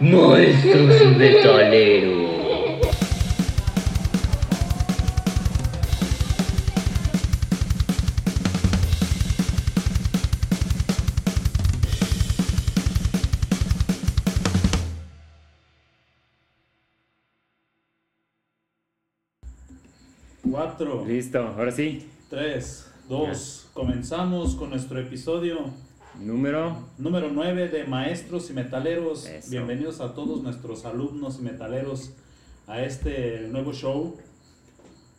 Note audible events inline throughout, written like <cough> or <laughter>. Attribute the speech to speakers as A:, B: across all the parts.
A: Maestros Metaleros.
B: Cuatro,
C: Listo, ahora sí.
B: tres, dos. Comenzamos con nuestro episodio
C: Número.
B: número 9 de Maestros y Metaleros.
C: Eso.
B: Bienvenidos a todos nuestros alumnos y metaleros a este nuevo show.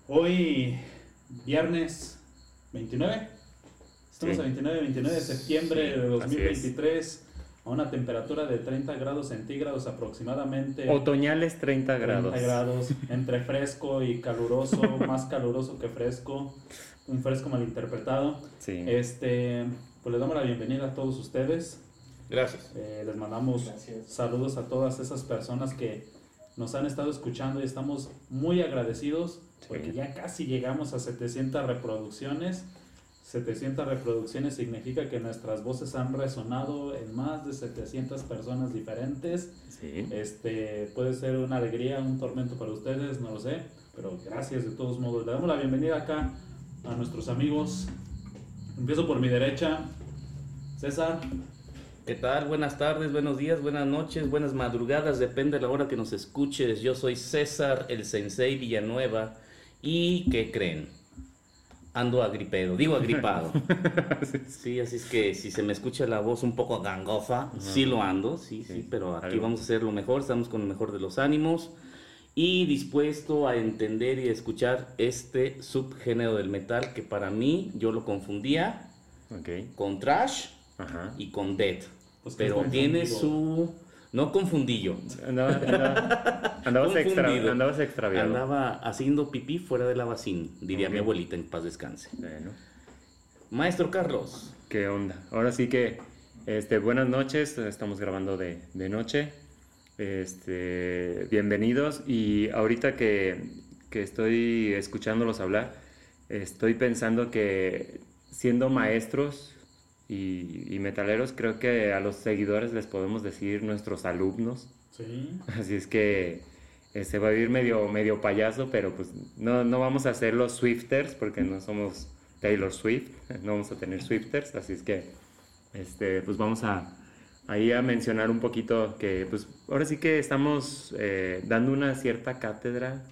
B: Hoy, viernes 29. Estamos
C: Sí.
B: a 29, 29 de septiembre
C: Sí,
B: de
C: así
B: 2023. A una temperatura de 30 grados centígrados aproximadamente.
C: Otoñales 30
B: 30
C: grados.
B: grados, <laughs> entre fresco y caluroso, más caluroso que fresco, un fresco malinterpretado.
C: Sí.
B: Este, pues les damos la bienvenida a todos ustedes.
D: Gracias.
B: Eh, les mandamos
E: Gracias.
B: saludos a todas esas personas que nos han estado escuchando y estamos muy agradecidos porque ya casi llegamos a 700 reproducciones. 700 reproducciones significa que nuestras voces han resonado en más de 700 personas diferentes.
C: Sí.
B: Este puede ser una alegría, un tormento para ustedes, no lo sé, pero gracias de todos modos. Le damos la bienvenida acá a nuestros amigos. Empiezo por mi derecha. César,
D: ¿Qué tal? Buenas tardes, buenos días, buenas noches, buenas madrugadas, depende de la hora que nos escuches. Yo soy César, el Sensei Villanueva. ¿Y qué creen? Ando agripedo, digo agripado. <laughs> Sí, así es que si se me escucha la voz un poco gangosa, sí lo ando, sí, sí,
C: Sí,
D: pero aquí vamos a hacer lo mejor, estamos con el mejor de los ánimos y dispuesto a entender y escuchar este subgénero del metal que para mí yo lo confundía con trash
C: Ajá.
D: y con dead.
B: Pues
D: pero tiene
B: confundido.
D: su... No confundillo.
C: Andaba, andaba- andabas, extra, andabas extraviado.
D: Andaba haciendo pipí fuera de la vacín, diría mi abuelita en paz descanse.
C: Bueno,
D: Maestro Carlos,
C: ¿qué onda? Ahora sí que, este, buenas noches. Estamos grabando de, de noche. Este, bienvenidos. Y ahorita que, que estoy escuchándolos hablar, estoy pensando que siendo maestros y, y metaleros, creo que a los seguidores les podemos decir nuestros alumnos.
B: sí. <laughs>
C: Así es que eh, se va a ir medio, medio payaso, pero pues no, no vamos a ser los Swifters porque no somos Taylor Swift, <laughs> no vamos a tener Swifters, así es que este, pues vamos a ahí a mencionar un poquito que pues ahora sí que estamos eh, dando una cierta cátedra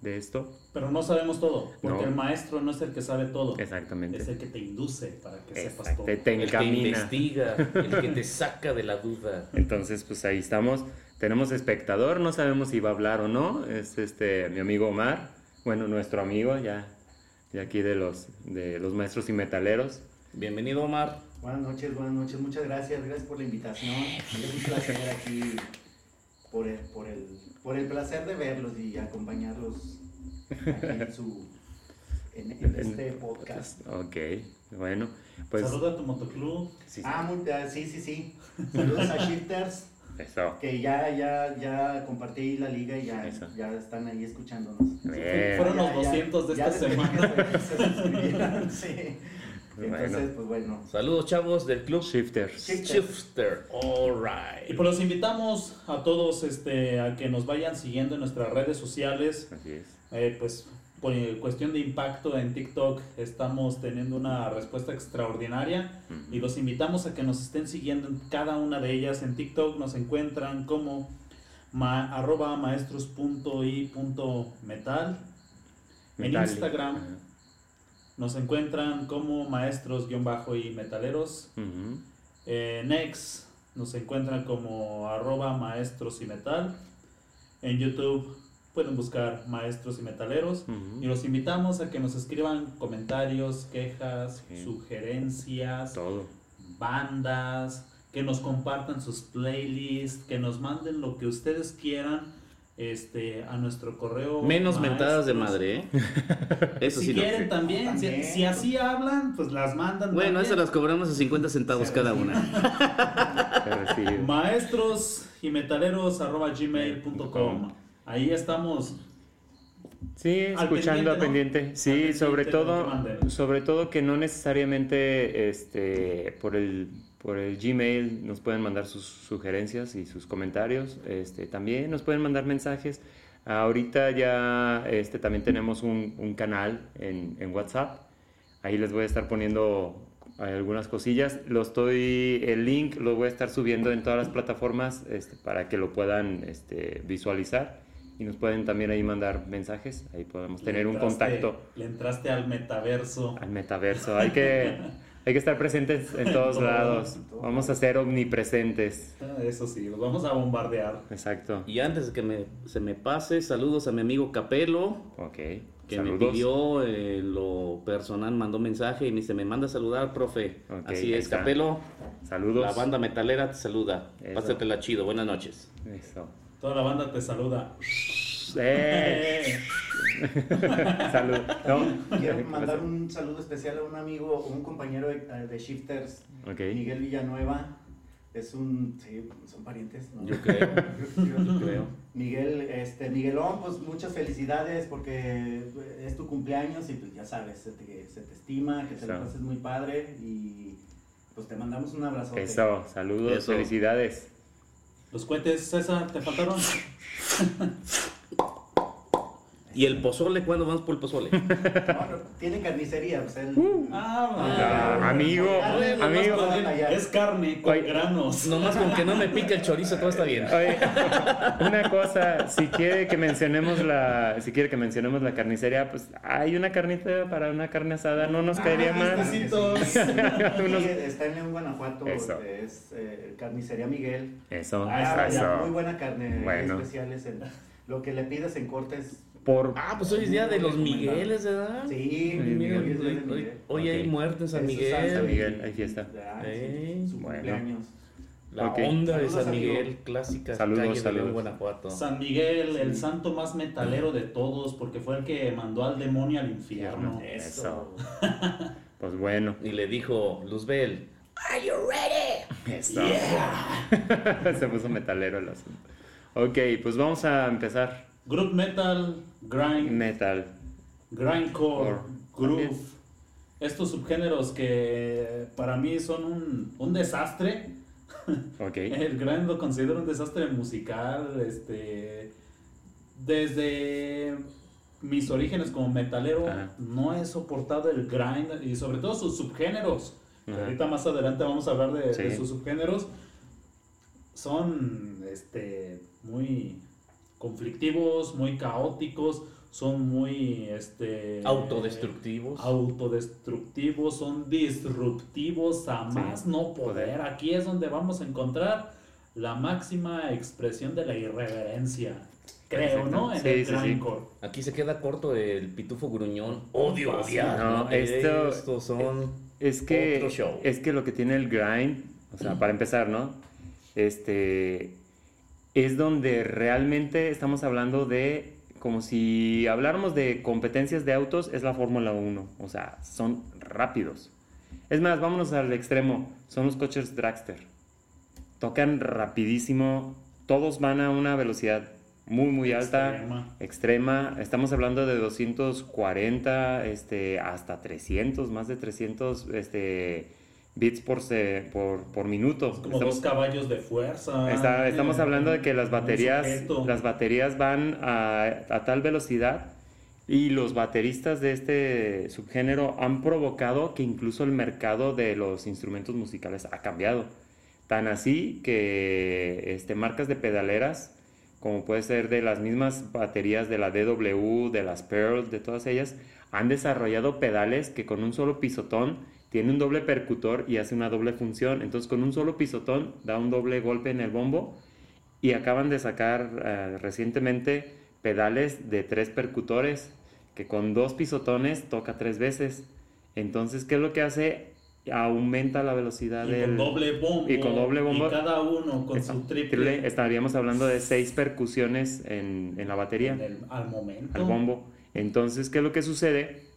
C: de esto.
B: Pero no sabemos todo, porque
C: No.
B: el maestro no es el que sabe todo.
C: Exactamente.
B: Es el que te induce para que sepas
C: Exacto,
B: todo.
C: te, te
D: el que
C: encamina.
D: investiga, el que te <laughs> saca de la duda.
C: Entonces, pues ahí estamos. Tenemos espectador, no sabemos si va a hablar o no. Es este mi amigo Omar, bueno, nuestro amigo ya de aquí de los de los maestros y metaleros.
D: Bienvenido Omar.
E: Buenas noches, buenas noches. Muchas gracias. Gracias por la invitación. Es un placer aquí por el, por el, por el placer de verlos y acompañarlos aquí en su en, en este podcast.
C: Ok, bueno, pues
B: Saluda a tu motoclub.
C: sí,
E: Ah, muy, ah, sí, sí, sí. Saludos a Shifters,
C: eso.
E: que ya, ya, ya compartí la liga y ya,
C: Eso.
E: ya están ahí escuchándonos.
C: Bien.
B: Fueron los
E: Ya, ya,
B: 200 de
E: ya
B: esta
E: desde
B: semana. <laughs>
E: se suscribieron, sí. Entonces,
C: Bueno.
E: pues bueno.
D: Saludos chavos del club
C: Shifters.
E: Shift-
D: Shifter. All
B: Y
D: right.
B: pues los invitamos a todos este, a que nos vayan siguiendo en nuestras redes sociales.
C: Así es.
B: Eh, pues por cuestión de impacto en TikTok estamos teniendo una respuesta extraordinaria y los invitamos a que nos estén siguiendo en cada una de ellas. En TikTok nos encuentran como ma- arroba maestros.i.metal. En. Instagram
C: Ajá.
B: Nos encuentran como maestros y metaleros. X nos encuentran como arroba maestros y metal. En YouTube pueden buscar maestros y metaleros. Y los invitamos a que nos escriban comentarios, quejas,
C: Sí.
B: sugerencias,
C: Todo.
B: bandas, que nos compartan sus playlists, que nos manden lo que ustedes quieran este, a nuestro correo.
D: Menos mentadas de madre, ¿eh? <laughs> Eso
B: si
D: sí
B: quieren también, si-
E: También.
B: Si, así hablan, pues las mandan.
D: Bueno, esas las cobramos a 50 centavos cada una. <laughs>
B: Maestros y metaleros arroba gmail.com. Ahí estamos.
C: Sí,
B: Al
C: escuchando a
B: pendiente,
C: pendiente.
B: ¿no?
C: Sí,
B: Al pendiente
C: sobre todo, sobre todo que no necesariamente este por el por el Gmail nos pueden mandar sus sugerencias y sus comentarios. Este, también nos pueden mandar mensajes. Ahorita ya este, también tenemos un, un canal en, en WhatsApp. Ahí les voy a estar poniendo algunas cosillas. Lo estoy, el link lo voy a estar subiendo en todas las plataformas este, para que lo puedan este, visualizar y nos pueden también ahí mandar mensajes. Ahí podemos tener un contacto
B: Le entraste al metaverso.
C: al metaverso. Hay que, <laughs> hay que estar presentes en todos <laughs>
B: Todo,
C: lados.
E: todo.
C: Vamos a ser omnipresentes.
B: Ah, Eso sí, los vamos a bombardear.
C: Exacto.
D: Y antes de que me- se me pase, saludos a mi amigo Capelo,
C: Ok.
D: que me pidió eh, lo personal, mandó mensaje y me dice, me manda a saludar, profe.
C: Ok,
D: Así es,
C: está.
D: Capelo,
C: Saludos.
D: la banda metalera te saluda.
C: Eso.
D: Pásatela chido, buenas noches.
C: Eso.
B: Toda la banda te saluda.
C: ¡Eh! <laughs> Salud. No.
E: Quiero mandar un saludo especial a un amigo, un compañero de, de Shifters. Miguel Villanueva. Es un, sí, son parientes, ¿no?
D: Yo creo, yo creo.
E: Miguel, este, Miguelón, pues muchas felicidades porque es tu cumpleaños y pues ya sabes, se te, se te estima, que te lo pases muy padre y pues te mandamos un abrazo.
C: Eso. Saludos.
D: Eso.
C: Felicidades.
B: Los cohetes, César, ¿te faltaron? <laughs>
D: ¿Y el pozole? ¿Cuándo vamos por el pozole?
E: No, no, tiene carnicería, pues él.
B: Ah,
C: Ah, amigo,
E: nomás
C: amigo.
B: Es carne con
C: Oye.
B: granos.
D: Nomás con que no me pique el <laughs> chorizo, todo está bien.
C: Oye, una cosa, si quiere que mencionemos la, si quiere que mencionemos la carnicería, pues hay una carnita para una carne asada, no nos caería
B: Ah,
C: mal.
E: Sí, <laughs> está en León, Guanajuato,
C: Eso.
E: es eh, Carnicería Miguel.
C: Eso,
E: Ah,
C: eso.
E: muy buena carne,
C: Bueno.
E: especiales. En, lo que le pides en cortes.
C: Por
D: Ah, pues hoy es día de los Migueles, ¿verdad?
E: Sí,
C: Miguel,
E: Miguel, hoy Miguel.
D: hay
C: Ok.
D: muerte en San
E: Es
D: Miguel.
C: San Miguel, hay fiesta.
E: Ya,
D: Eh,
E: su, su
C: bueno.
E: cumpleaños.
D: La
C: Ok.
D: onda de San Miguel,
E: amigo.
D: clásica
C: Saludos,
D: calle de
C: saludos.
D: León, Guanajuato.
B: San Miguel, el santo más metalero de todos, porque fue el que mandó al demonio al infierno.
C: Eso. <laughs> Pues bueno,
D: Y le dijo, Luzbel,
C: eso. <laughs> Se puso metalero el asunto. Ok, pues vamos a empezar.
B: Group metal, grind,
C: Metal.
B: grindcore,
C: Or-
B: groove.
C: también.
B: Estos subgéneros que para mí son un, un desastre.
C: Ok. <laughs>
B: El grind lo considero un desastre musical. Este, desde mis orígenes como metalero,
C: Ajá.
B: no he soportado el grind y sobre todo sus subgéneros.
C: Ajá.
B: Ahorita más adelante vamos a hablar de, de sus subgéneros. Son este, muy conflictivos, muy caóticos, son muy este,
D: autodestructivos.
B: autodestructivos, son disruptivos a
C: Sí,
B: más no poder.
C: poder.
B: Aquí es donde vamos a encontrar la máxima expresión de la irreverencia. Creo, ¿no? En
C: Sí,
B: el
C: sí.
D: Aquí se queda corto el pitufo gruñón. Odio odiar.
C: No, esto-
D: Estos son...
C: Es que,
D: Otro show.
C: es que lo que tiene el grind, o sea, para empezar, ¿no? Este, es donde realmente estamos hablando de, como si habláramos de competencias de autos, es la Fórmula 1, o sea, son rápidos. Es más, vámonos al extremo, son los coches dragster. Tocan rapidísimo, todos van a una velocidad muy, muy alta
B: Extrema.
C: extrema. Estamos hablando de 240 este, hasta 300, más de 300 este, bits por, se- por, por minuto.
B: Es como
C: estamos,
B: dos caballos de fuerza.
C: está- estamos
B: eh,
C: hablando de que las baterías, las baterías van a, a tal velocidad y los bateristas de este subgénero han provocado que incluso el mercado de los instrumentos musicales ha cambiado. Tan así que este, marcas de pedaleras, como puede ser de las mismas baterías de la DW, de las Pearl, de todas ellas, han desarrollado pedales que con un solo pisotón tiene un doble percutor y hace una doble función. Entonces con un solo pisotón da un doble golpe en el bombo y acaban de sacar eh, recientemente pedales de tres percutores que con dos pisotones toca tres veces. Entonces, ¿qué es lo que hace? Aumenta la velocidad
B: Y
C: del...
B: con doble bombo.
C: y con doble bombo.
B: Y cada uno con su triple.
C: Estaríamos hablando de seis percusiones en, en la batería
B: en el- al momento.
C: al bombo. Entonces, ¿qué es lo que sucede?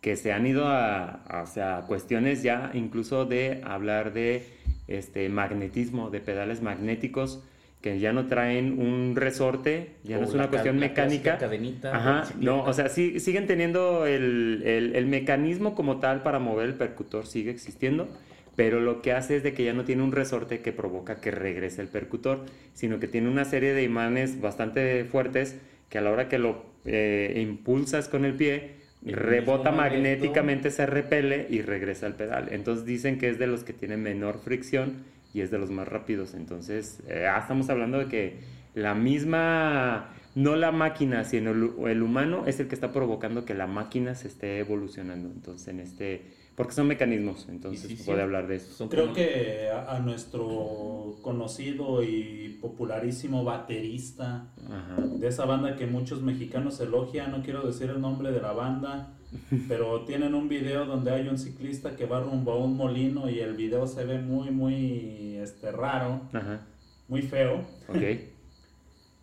C: Que se han ido a, a- o sea, a cuestiones ya incluso de hablar de este magnetismo, de pedales magnéticos que ya no traen un resorte, ya no
D: O
C: es
D: la
C: una cuestión mecánica.
D: cadenita de
C: Ajá, no, o sea, sí, siguen teniendo el, el- el mecanismo como tal para mover el percutor, sigue existiendo, pero lo que hace es de que ya no tiene un resorte que provoca que regrese el percutor, sino que tiene una serie de imanes bastante fuertes que a la hora que lo eh, impulsas con el pie, rebota
D: magneto.
C: magnéticamente, se repele y regresa al pedal. Entonces dicen que es de los que tienen menor fricción y es de los más rápidos. Entonces, eh, ah, estamos hablando de que la misma, no la máquina, sino el, el humano es el que está provocando que la máquina se esté evolucionando. Entonces, en este, porque son mecanismos, entonces
D: sí,
C: se
D: sí.
C: puede hablar de eso.
B: Creo
D: como-
B: que a, a nuestro conocido y popularísimo baterista
C: Ajá.
B: de esa banda que muchos mexicanos elogian, no quiero decir el nombre de la banda, <laughs> pero tienen un video donde hay un ciclista que va rumbo a un molino y el video se ve muy, muy este, raro,
C: Ajá.
B: muy feo.
C: Ok. <laughs>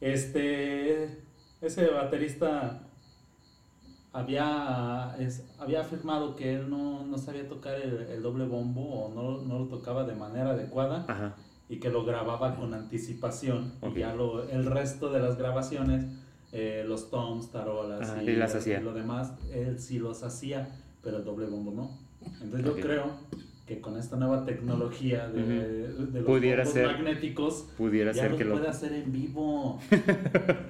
B: Este, ese baterista había, es- había afirmado que él no, no sabía tocar el, el doble bombo o no, no lo tocaba de manera adecuada
C: Ajá.
B: y que lo grababa con anticipación.
C: Ok.
B: Y ya lo, el resto de las grabaciones, eh, los toms, tarolas
C: Ah,
B: y,
C: y las
B: lo-
C: hacía.
B: lo demás, él sí los hacía, pero el doble bombo no. Entonces
C: Ok.
B: yo creo que con esta nueva tecnología de, de los
C: Pudiera ser.
B: magnéticos,
C: Pudiera
B: ya
C: ser
B: lo
C: que lo...
B: puede hacer en vivo. <laughs>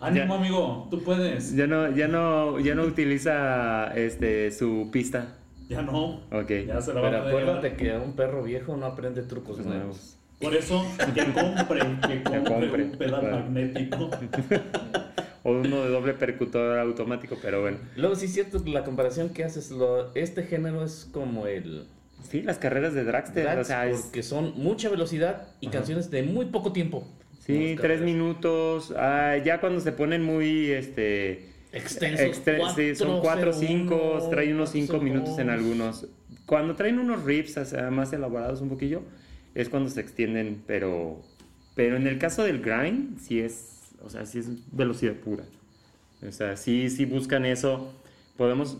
B: Ánimo, amigo, tú puedes.
C: Ya no, ya no, ya no utiliza este su pista.
B: Ya no.
C: Ok.
B: Ya se la va
D: Pero acuérdate que un perro viejo no aprende trucos
C: Pues
D: nuevos.
B: Por eso, que compre, que compre,
C: compre,
B: un pedal
C: claro.
B: magnético. <laughs>
C: O uno de doble percutor automático, pero bueno.
D: Luego sí es cierto la comparación que haces, lo, este género es como el
C: Sí, las carreras de dragster, o sea, es,
D: porque son mucha velocidad y
C: Ajá.
D: canciones de muy poco tiempo.
C: Sí, tres minutos, ah, ya cuando se ponen muy, este,
D: Extensos.
C: exten- sí, son cuatro, cinco, traen unos cinco minutos en algunos. Cuando traen unos riffs o sea, más elaborados un poquillo, es cuando se extienden, pero, pero en el caso del grind, sí es, o sea, sí es velocidad pura. O sea, sí, sí buscan eso. Podemos,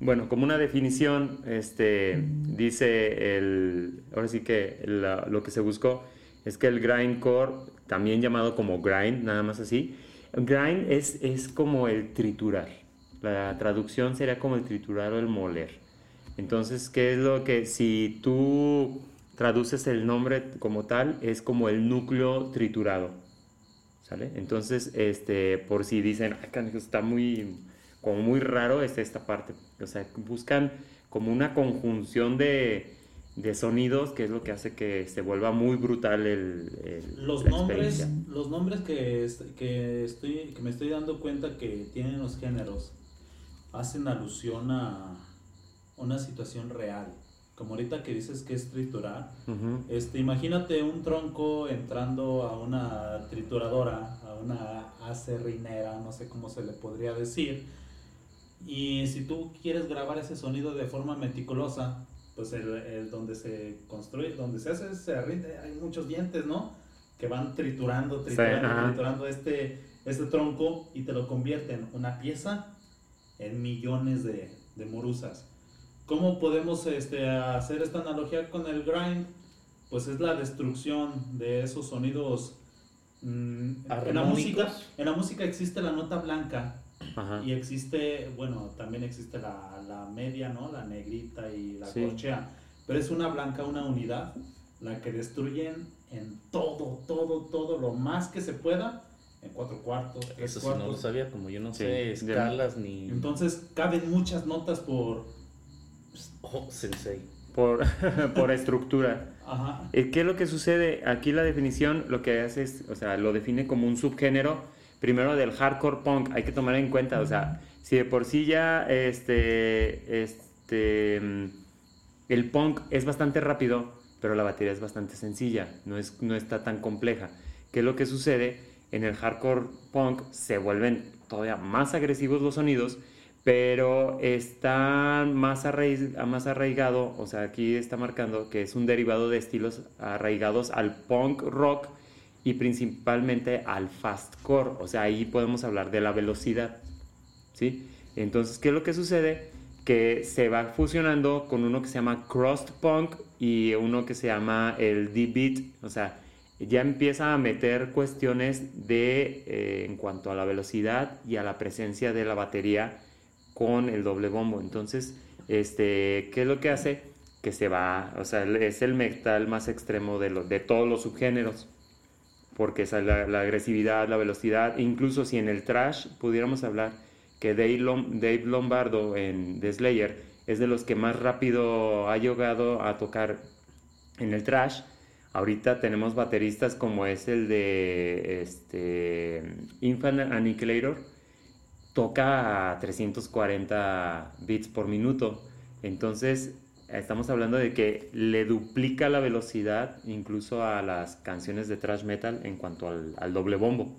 C: bueno, como una definición, este, dice el, ahora sí que la- lo que se buscó es que el grindcore, también llamado como grind, nada más así, grind es, es como el triturar. La traducción sería como el triturar o el moler. Entonces, ¿qué es lo que si tú traduces el nombre como tal, es como el núcleo triturado? ¿Sale? Entonces, este, por si dicen, "Ay, canijo, está muy, como muy raro, es esta parte. O sea, buscan como una conjunción de, de sonidos, que es lo que hace que se vuelva muy brutal el, el-
B: Los
C: la
B: nombres, los nombres que, que, estoy, que me estoy dando cuenta que tienen los géneros hacen alusión a una situación real. Como ahorita que dices que es triturar,
C: Ujú.
B: este, imagínate un tronco entrando a una trituradora, a una acerrinera, no sé cómo se le podría decir. Y si tú quieres grabar ese sonido de forma meticulosa, pues el, el donde se construye, donde se hace ese arrinte, hay muchos dientes, ¿no? Que van triturando, triturando,
C: ajá.
B: triturando este, este tronco y te lo convierten una pieza en millones de, de morusas. ¿Cómo podemos este, hacer esta analogía con el grind? Pues es la destrucción de esos sonidos. mm, en, la música, en la música existe la nota blanca
C: Ajá.
B: y existe, bueno, también existe la, la media, ¿no? La negrita y la
C: Sí.
B: corchea. Pero es una blanca, una unidad, la que destruyen en todo, todo, todo, lo más que se pueda, en cuatro cuartos, tres
D: Eso sí no lo sabía, como yo no
C: Sí,
D: sé escalas ni...
B: Entonces caben muchas notas por...
D: Oh, sensei.
C: Por, <laughs> por estructura.
B: Ajá.
C: Eh, ¿Qué es lo que sucede? Aquí la definición lo que hace es, o sea, lo define como un subgénero, primero del hardcore punk. Hay que tomar en cuenta, o sea, si de por sí ya este, este, el punk es bastante rápido, pero la batería es bastante sencilla, no, es, no está tan compleja. ¿Qué es lo que sucede? En el hardcore punk se vuelven todavía más agresivos los sonidos, pero están más, arraiz- más arraigado, o sea, aquí está marcando que es un derivado de estilos arraigados al punk rock y principalmente al fastcore, o sea, ahí podemos hablar de la velocidad, ¿sí? Entonces, ¿qué es lo que sucede? Que se va fusionando con uno que se llama crust punk y uno que se llama el deep beat, o sea, ya empieza a meter cuestiones de eh, en cuanto a la velocidad y a la presencia de la batería con el doble bombo. Entonces, este, ¿qué es lo que hace? que se va, o sea, es el metal más extremo de, lo- de todos los subgéneros, porque es la, la agresividad, la velocidad, incluso si en el trash pudiéramos hablar que Dave, Lom- Dave Lombardo en The Slayer es de los que más rápido ha llegado a tocar en el trash. Ahorita tenemos bateristas como es el de este, Infinite Annihilator, toca a 340 bits por minuto. Entonces, estamos hablando de que le duplica la velocidad incluso a las canciones de thrash metal en cuanto al, doble bombo.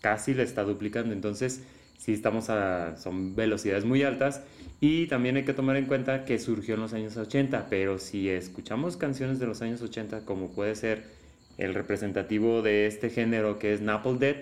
C: Casi le está duplicando. Entonces, sí estamos a. son velocidades muy altas. Y también hay que tomar en cuenta que surgió en los años 80. Pero si escuchamos canciones de los años 80, como puede ser el representativo de este género que es Napalm Death,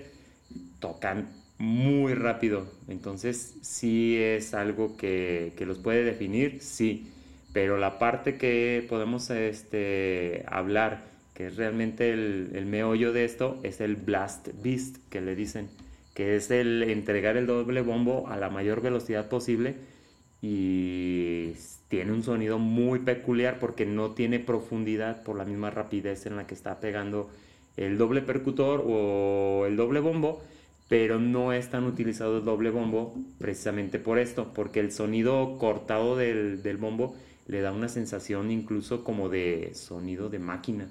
C: tocan muy rápido. Entonces, sí es algo que, que los puede definir, sí. Pero la parte que podemos este, hablar, que es realmente el, el meollo de esto, es el Blast Beast, que le dicen, que es el entregar el doble bombo a la mayor velocidad posible y tiene un sonido muy peculiar porque no tiene profundidad por la misma rapidez en la que está pegando el doble percutor o el doble bombo, pero no es tan utilizado el doble bombo precisamente por esto, porque el sonido cortado del, del bombo le da una sensación incluso como de sonido de máquina.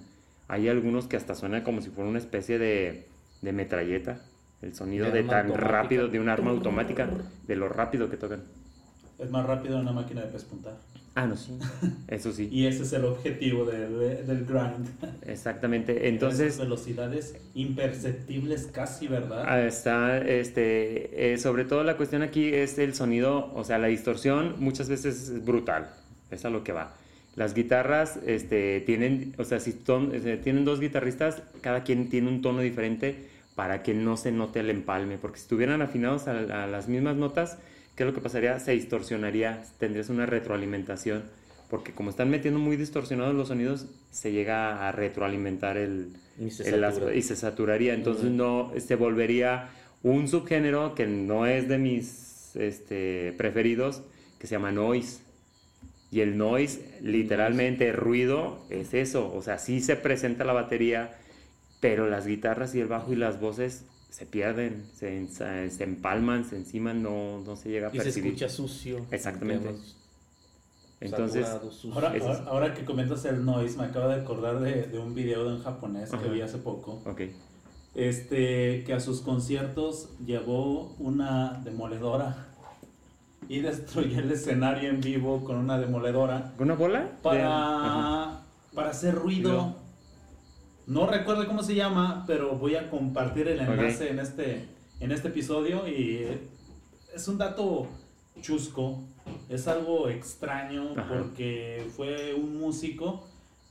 C: Hay algunos que hasta suena como si fuera una especie de, de metralleta, el sonido
D: De
C: de, tan
D: automática.
C: rápido, de un arma automática, de lo rápido que tocan.
B: Es más rápido una máquina de pespuntar.
C: Ah, no, sí. <laughs> Eso sí.
B: Y ese es el objetivo de- de- del grind. <laughs>
C: Exactamente. Entonces,
B: velocidades imperceptibles casi, ¿verdad?
C: Ah, Está, este, eh, sobre todo la cuestión aquí es el sonido, o sea, la distorsión muchas veces es brutal, es a lo que va. Las guitarras, este, tienen, o sea, si ton- eh, tienen dos guitarristas, cada quien tiene un tono diferente para que no se note el empalme, porque si estuvieran afinados a, a las mismas notas, ¿qué es lo que pasaría? Se distorsionaría, tendrías una retroalimentación, porque como están metiendo muy distorsionados los sonidos, se llega a retroalimentar el,
D: Y se
C: el las-
D: satura.
C: y se saturaría. Entonces no se volvería un subgénero que no es de mis este, preferidos, que se llama noise. Y el noise, literalmente, ruido, es eso. O sea, sí se presenta la batería, pero las guitarras y el bajo y las voces se pierden, se, ensa- se empalman, se enciman, no, no se llega a
D: Y se
C: percibir.
D: escucha sucio.
C: Exactamente. Entonces,
D: sucio.
B: Ahora, ahora, ahora que comentas el noise, me acabo de acordar de, de un video en japonés que
C: Ajá.
B: vi hace poco.
C: ok.
B: Este, que a sus conciertos llevó una demoledora y destruyó el escenario en vivo con una demoledora
C: ¿Una bola?
B: Para, para hacer ruido. No recuerdo cómo se llama, pero voy a compartir el enlace en, este, en este episodio y es un dato chusco, es algo extraño
C: Ajá.
B: porque fue un músico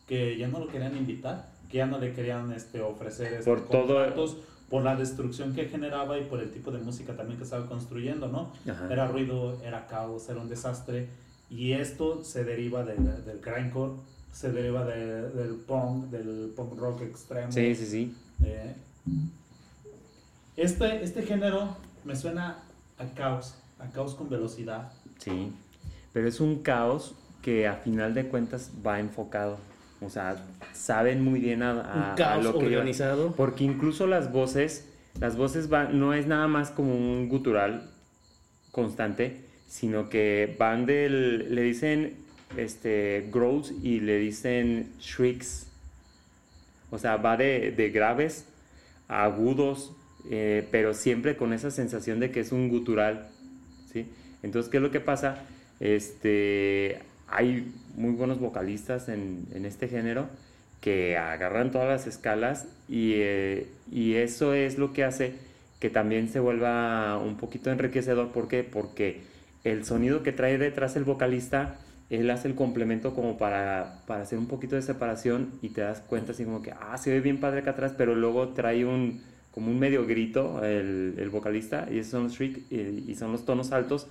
B: que ya no lo querían invitar, que ya no le querían este, ofrecer este,
C: Por todo-
B: por la destrucción que generaba y por el tipo de música también que estaba construyendo, ¿no?
C: Ajá.
B: Era ruido, era caos, era un desastre. Y esto se deriva del, del grindcore, se deriva de- del punk, del punk rock extremo.
C: Sí, sí, sí.
B: Eh, este, este género me suena a caos, a caos con velocidad.
C: Sí, pero es un caos que a final de cuentas va enfocado. O sea, saben muy bien a, a-
D: Un
C: a
D: caos
C: lo que llevan.
D: organizado.
C: Porque incluso las voces, las voces van, no es nada más como un gutural constante, sino que van del, le dicen este, growls y le dicen shrieks. O sea, va de, de graves a agudos, eh, pero siempre con esa sensación de que es un gutural. ¿sí? Entonces, ¿qué es lo que pasa? Este, hay muy buenos vocalistas en, en este género que agarran todas las escalas y, eh, y eso es lo que hace que también se vuelva un poquito enriquecedor. ¿Por qué? Porque el sonido que trae detrás el vocalista, él hace el complemento como para, para hacer un poquito de separación y te das cuenta así como que, ah, se ve bien padre acá atrás, pero luego trae un, como un medio grito el, el vocalista y son y, y son los tonos altos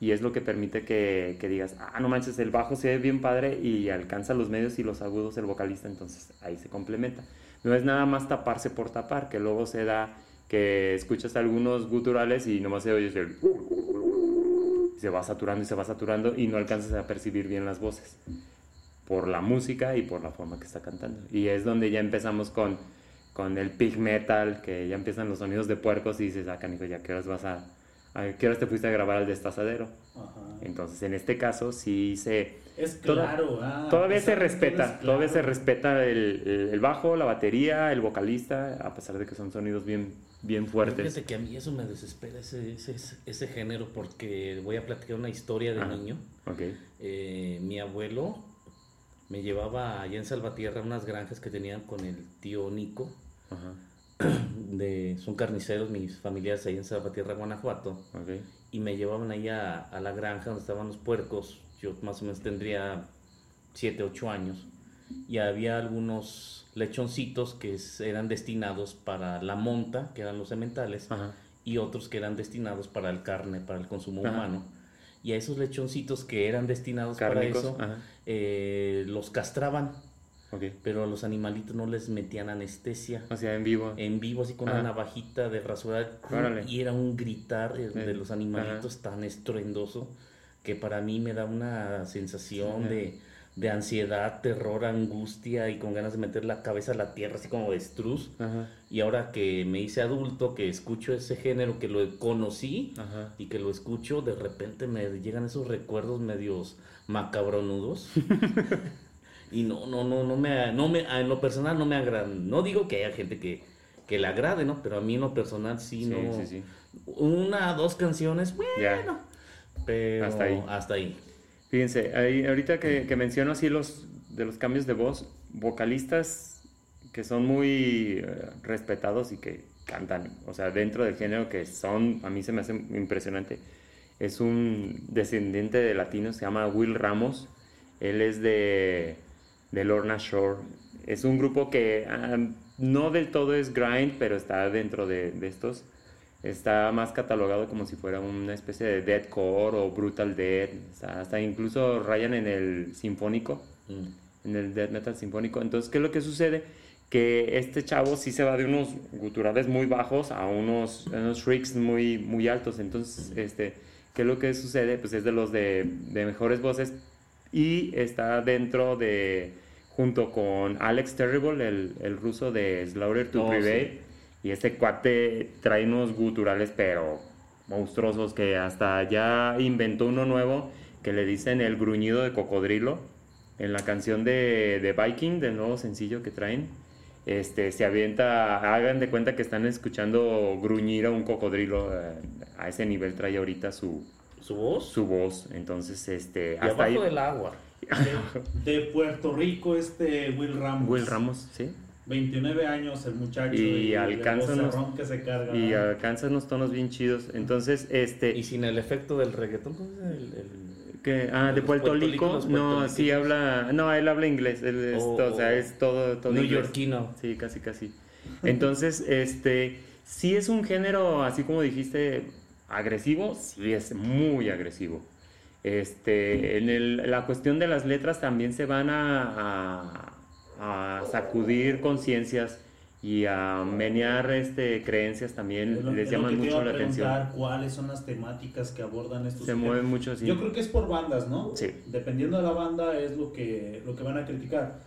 C: y es lo que permite que, que digas, ah, no manches, el bajo se ve bien padre y alcanza los medios y los agudos el vocalista, entonces ahí se complementa. No es nada más taparse por tapar, que luego se da que escuchas algunos guturales y nomás se oye el... y se va saturando y se va saturando y no alcanzas a percibir bien las voces. por la música y por la forma que está cantando. Y es donde ya empezamos con, con el pig metal, que ya empiezan los sonidos de puercos y dices, ah, canijo, ya horas vas a... ¿A qué horas te fuiste a grabar al destazadero?
B: Ajá.
C: Entonces, en este caso sí se...
B: Es claro. ah,
C: Todavía se respeta,
B: es
C: todavía se respeta el, bajo, la batería, el vocalista, a pesar de que son sonidos bien, bien fuertes.
D: Fíjate que a mí eso me desespera, ese, ese, ese género, porque voy a platicar una historia de
C: Ajá.
D: niño.
C: Ok,
D: Eh, mi abuelo me llevaba allá en Salvatierra a unas granjas que tenían con el tío Nico.
C: ajá,
D: De, son carniceros, mis familiares ahí en Salvatierra, Guanajuato. Y me llevaban ahí a, a la granja donde estaban los puercos. Yo más o menos tendría 7, 8 años. Y había algunos lechoncitos que eran destinados para la monta, que eran los sementales
C: ajá,
D: y otros que eran destinados para el carne, para el consumo
C: Ajá.
D: humano. Y a esos lechoncitos que eran destinados
C: Cárnicos,
D: para eso, eh, los castraban,
C: ok.
D: pero a los animalitos no les metían anestesia.
C: O sea, en vivo.
D: En vivo, así con
C: Ajá.
D: una navajita de rasurar.
C: Órale.
D: Y era un gritar eh, de
C: Eh,
D: los animalitos tan estruendoso que para mí me da una sensación de, de ansiedad, terror, angustia y con ganas de meter la cabeza a la tierra, así como de estruz. Y ahora que me hice adulto, que escucho ese género, que lo conocí y que lo escucho, de repente me llegan esos recuerdos medios macabronudos. <laughs> y no, no, no, no me, no me, en lo personal no me agradan. No digo que haya gente que, que le agrade, ¿no? Pero a mí en lo personal sí,
C: Sí,
D: no.
C: sí, sí.
D: Una, dos canciones, bueno.
C: Ya.
D: Pero
C: Hasta ahí.
D: Hasta ahí.
C: Fíjense, ahí, ahorita que, que menciono así los de los cambios de voz, vocalistas que son muy eh, respetados y que cantan, o sea, dentro del género que son, a mí se me hace impresionante. Es un descendiente de latinos, se llama Will Ramos. Él es de, de Lorna Shore. Es un grupo que ah, no del todo es grind, pero está dentro de, de estos. Está más catalogado como si fuera una especie de deathcore o brutal death. Está- hasta incluso rayan en el sinfónico,
D: Mm.
C: en el death metal sinfónico. Entonces, ¿qué es lo que sucede? Que este chavo sí se va de unos guturales muy bajos a unos, unos shrieks muy, muy altos. Entonces, este, ¿qué es lo que sucede? Pues es de los de, de mejores voces y está dentro de, junto con Alex Terrible, el, el ruso de Slaughter to
D: Oh,
C: Prevail.
D: sí.
C: Y este cuate trae unos guturales, pero monstruosos, que hasta ya inventó uno nuevo que le dicen el gruñido de cocodrilo. En la canción de, de Viking, del nuevo sencillo que traen, este, se avienta, hagan de cuenta que están escuchando gruñir a un cocodrilo. eh, a ese nivel trae ahorita su,
D: ¿Su voz?
C: su voz. Entonces, este,
D: y
C: hasta
D: abajo
C: ahí.
D: del agua. <laughs>
B: De Puerto Rico, este Will Ramos.
C: Will Ramos, ¿sí?
B: 29 años el muchacho.
C: Y
B: el
C: alcanza unos-
B: que se carga.
C: Y
B: ¿no?
C: alcanza unos tonos bien chidos. Entonces, este.
D: Y sin el efecto del reggaetón, ¿cómo es el- el-
C: Que, ah, de Puerto Rico, no, sí habla, no, él habla inglés, él es,
D: O-
C: o sea,
D: o
C: es todo, todo inglés.
D: neoyorquino?
C: Sí, casi, casi. Entonces, este, sí es un género, así como dijiste, agresivo, sí es muy agresivo. Este, en el- la cuestión de las letras también se van a, a- a sacudir conciencias y a menear este, creencias también,
B: lo-
C: les llaman mucho la atención.
B: ¿Cuáles son las temáticas que abordan estos
C: Se mueven mucho así.
B: Yo creo que es por bandas, ¿no?
C: Sí.
B: Dependiendo de la banda es lo que, lo que van a criticar.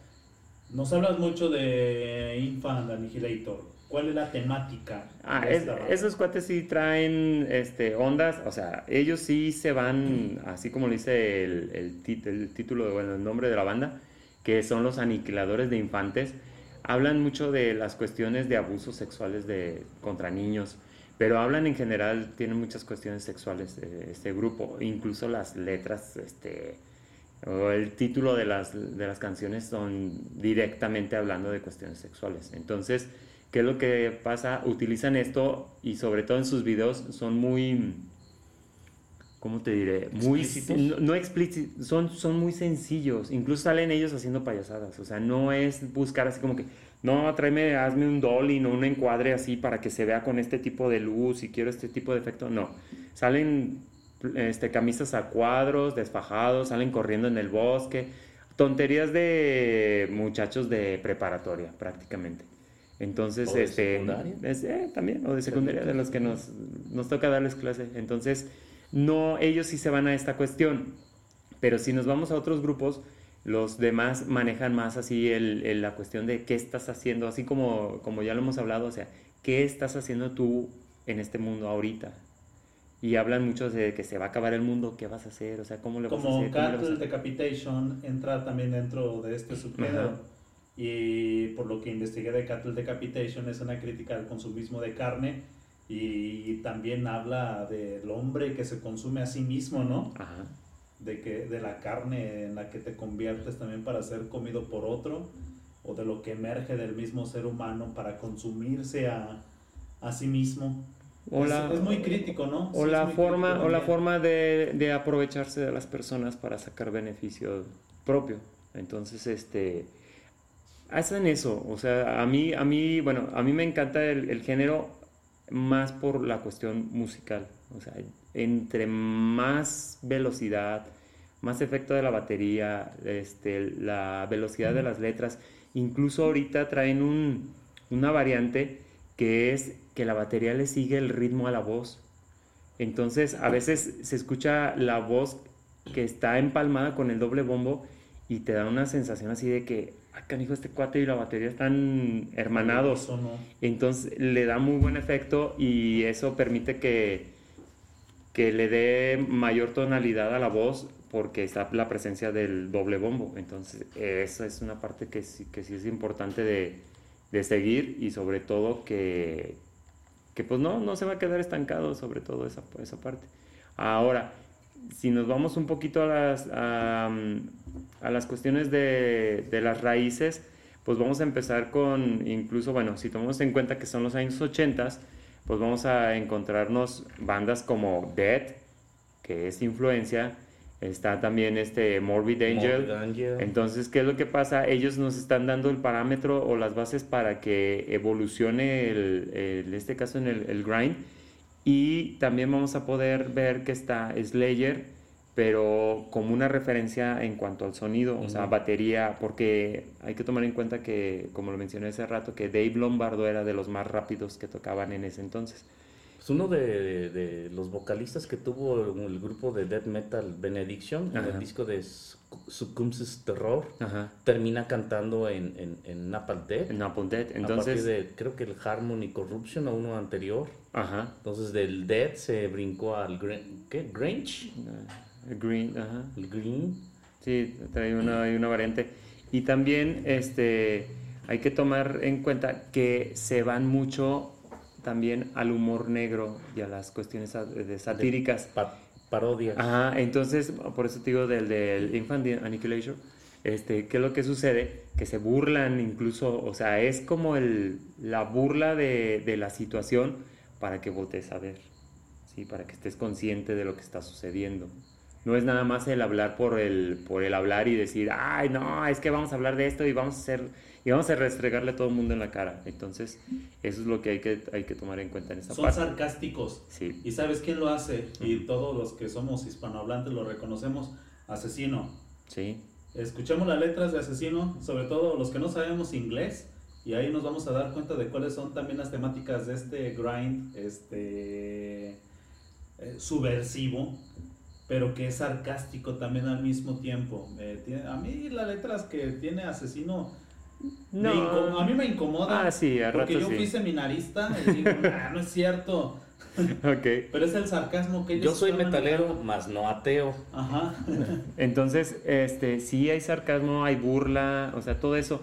B: Nos hablas mucho de Infant Annihilator. ¿Cuál es la temática?
C: Ah,
B: de
C: es- esos cuates sí traen este, ondas, o sea, ellos sí se van, así como le dice el, el, tit- el título, bueno, el nombre de la banda, que son los aniquiladores de infantes. Hablan mucho de las cuestiones de abusos sexuales de, contra niños, pero hablan en general, tienen muchas cuestiones sexuales eh, este grupo, incluso las letras, este, o el título de las, de las canciones son directamente hablando de cuestiones sexuales. Entonces, ¿qué es lo que pasa? Utilizan esto y sobre todo en sus videos son muy, ¿cómo te diré? Muy,
D: ¿Explícitos?
C: no, no explícitos, son, son muy sencillos. Incluso salen ellos haciendo payasadas. O sea, no es buscar así como que, no, tráeme, hazme un dolly, no un encuadre así para que se vea con este tipo de luz y quiero este tipo de efecto. No, salen este, camisas a cuadros, desfajados, salen corriendo en el bosque. Tonterías de muchachos de preparatoria, prácticamente. Entonces,
D: ¿O de
C: este,
D: secundaria?
C: es, eh, también, o de secundaria, de los que nos, nos toca darles clase. Entonces, no, ellos sí se van a esta cuestión. Pero si nos vamos a otros grupos, Los demás manejan más así el, el- la cuestión de qué estás haciendo, así como, como ya lo hemos hablado, o sea, qué estás haciendo tú en este mundo ahorita. Y hablan mucho de que se va a acabar el mundo, qué vas a hacer, o sea, cómo le vas a
B: Como
C: hacer. ¿Cómo le vas a
B: Cattle? Decapitation entra también dentro de este subgénero. Y por lo que investigué de Cattle Decapitation es una crítica al consumismo de carne y también habla del hombre que se consume a sí mismo, ¿no?
C: Ajá.
B: De que de la carne en la que te conviertes también para ser comido por otro o de lo que emerge del mismo ser humano para consumirse a, a sí mismo.
C: O
B: es,
C: la-
B: es muy crítico, ¿no?
C: O
B: Sí,
C: la
B: es
C: forma, o la forma de, de aprovecharse de las personas para sacar beneficio propio. Entonces, este, hacen eso. O sea, a mí, a mí, bueno, a mí me encanta el, el género más por la cuestión musical. O sea, entre más velocidad, más efecto de la batería, este, la velocidad de las letras. Incluso ahorita traen un, una variante que es que la batería le sigue el ritmo a la voz. Entonces, a veces se escucha la voz que está empalmada con el doble bombo y te da una sensación así de que, ah, canijo, este cuate y la batería están hermanados.
B: No.
C: Entonces le da muy buen efecto y eso permite que, que le dé mayor tonalidad a la voz porque está la presencia del doble bombo. Entonces esa es una parte que sí, que sí es importante de, de seguir y sobre todo que, que pues no, no se va a quedar estancado sobre todo esa, esa parte. Ahora, si nos vamos un poquito a las, a, a las cuestiones de, de las raíces, pues vamos a empezar con, incluso, bueno, si tomamos en cuenta que son los años 80, pues vamos a encontrarnos bandas como Dead, que es influencia, está también este Morbid Angel.
D: Morbid Angel.
C: Entonces, ¿qué es lo que pasa? Ellos nos están dando el parámetro o las bases para que evolucione, el, el- en este caso, en el, el grind. Y también vamos a poder ver que está Slayer, pero como una referencia en cuanto al sonido, o sea, batería, porque hay que tomar en cuenta que, como lo mencioné hace rato, que Dave Lombardo era de los más rápidos que tocaban en ese entonces.
D: Pues uno de, de los vocalistas que tuvo el grupo de death metal Benediction en el disco de Succumbs Terror
C: Ajá.
D: termina cantando en, en, en Napalm Death.
C: En Apple Dead.
D: a partir
C: Entonces,
D: de, creo que el Harmony Corruption o uno anterior.
C: Ajá.
D: Entonces del Dead se brincó al Gr- ¿qué? Grange,
C: eh, Green, ajá.
D: el Green.
C: Sí, trae una, hay una variante. Y también este, hay que tomar en cuenta que se van mucho también al humor negro y a las cuestiones satíricas.
D: Pa- parodias.
C: Ajá, entonces, por eso te digo del, del Infant Annihilation, este, ¿qué es lo que sucede? Que se burlan incluso, o sea, es como el, la burla de, de la situación para que voltees a ver, ¿sí? Para que estés consciente de lo que está sucediendo. No es nada más el hablar por el, por el hablar y decir, ay, no, es que vamos a hablar de esto y vamos a hacer, y vamos a restregarle a todo el mundo en la cara. Entonces, eso es lo que hay que, hay que tomar en cuenta en esta
B: Son
C: parte.
B: sarcásticos.
C: Sí,
B: ¿Y sabes quién lo hace? Y todos los que somos hispanohablantes lo reconocemos. Asesino.
C: sí.
B: Escuchemos las letras de Asesino, sobre todo los que no sabemos inglés, y ahí nos vamos a dar cuenta de cuáles son también las temáticas de este grind, este eh, subversivo, pero que es sarcástico también al mismo tiempo. Eh, tiene- a mí las letras que tiene Asesino,
C: No.
B: a mí me incomoda.
C: Ah, sí, a
B: Porque yo
C: sí.
B: fui seminarista y digo, <laughs> "Nah, no es cierto. <laughs>
C: Ok.
B: Pero es el sarcasmo que ellos
D: Yo soy metalero,
B: manejando.
D: más no ateo.
B: Ajá.
C: Entonces, este, sí hay sarcasmo, hay burla, o sea, todo eso.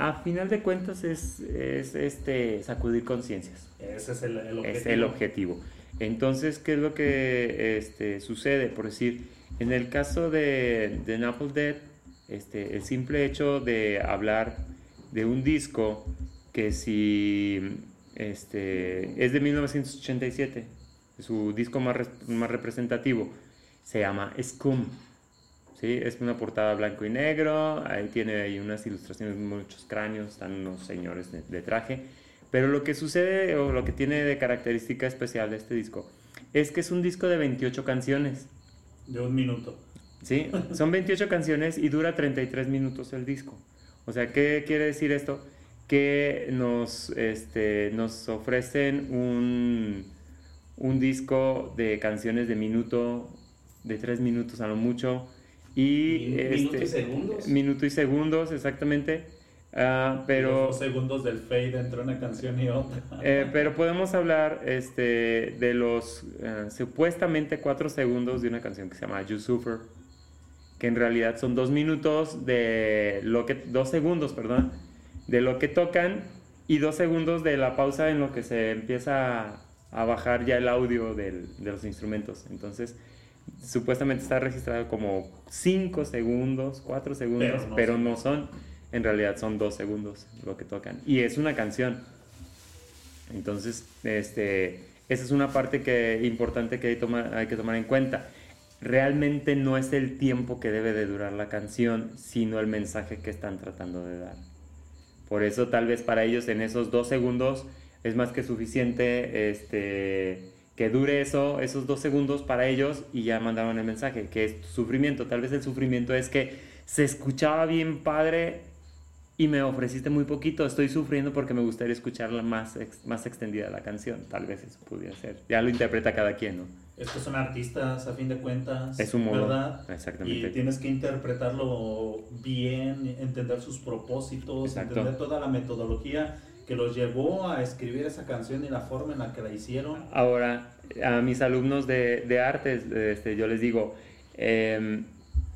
C: A final de cuentas es, es este, sacudir conciencias.
B: Ese es el, el objetivo.
C: Es el objetivo. Entonces, ¿qué es lo que este, sucede? Por decir, en el caso de, de Dead, este, el simple hecho de hablar de un disco que si este, es de 1987, su disco más, más representativo, se llama Scum. ¿Sí? Es una portada blanco y negro, ahí tiene ahí unas ilustraciones, muchos cráneos, están unos señores de, de traje. Pero lo que sucede o lo que tiene de característica especial de este disco es que es un disco de 28 canciones.
B: De un minuto.
C: ¿sí? <laughs> Son 28 canciones y dura 33 minutos el disco. O sea, ¿qué quiere decir esto? Que nos, este, nos ofrecen un, un disco de canciones de minuto, de 3 minutos a lo mucho, Y,
D: Min- minuto y
C: este,
D: segundos.
C: Minuto y segundos, exactamente. Ah, pero,
B: Los dos segundos del fade entre una canción y otra.
C: eh, pero podemos hablar este, de los eh, supuestamente cuatro segundos de una canción que se llama You Suffer, que en realidad son dos minutos de lo que, dos segundos, perdón, de lo que tocan y dos segundos de la pausa en lo que se empieza a, a bajar ya el audio del- de los instrumentos. Entonces, supuestamente está registrado como cinco segundos, cuatro segundos,
B: Pero
C: pero
B: no son.
C: En realidad son dos segundos lo que tocan. Y es una canción. Entonces, este, esa es una parte que, importante que hay, toma- hay que tomar en cuenta. Realmente no es el tiempo que debe de durar la canción, sino el mensaje que están tratando de dar. Por eso tal vez para ellos en esos dos segundos es más que suficiente este, que dure eso, esos dos segundos para ellos y ya mandaron el mensaje, que es sufrimiento. Tal vez el sufrimiento es que se escuchaba bien padre y me ofreciste muy poquito, estoy sufriendo porque me gustaría escucharla más, ex- más extendida la canción. Tal vez eso pudiera ser. Ya lo interpreta cada quien, ¿no?
B: Estos son artistas a fin de cuentas,
C: Es un modo.
B: ¿verdad?
C: Exactamente.
B: Y tienes que interpretarlo bien, entender sus propósitos,
C: Exacto.
B: entender toda la metodología que los llevó a escribir esa canción y la forma en la que la hicieron.
C: Ahora, a mis alumnos de, de artes, este, yo les digo, em,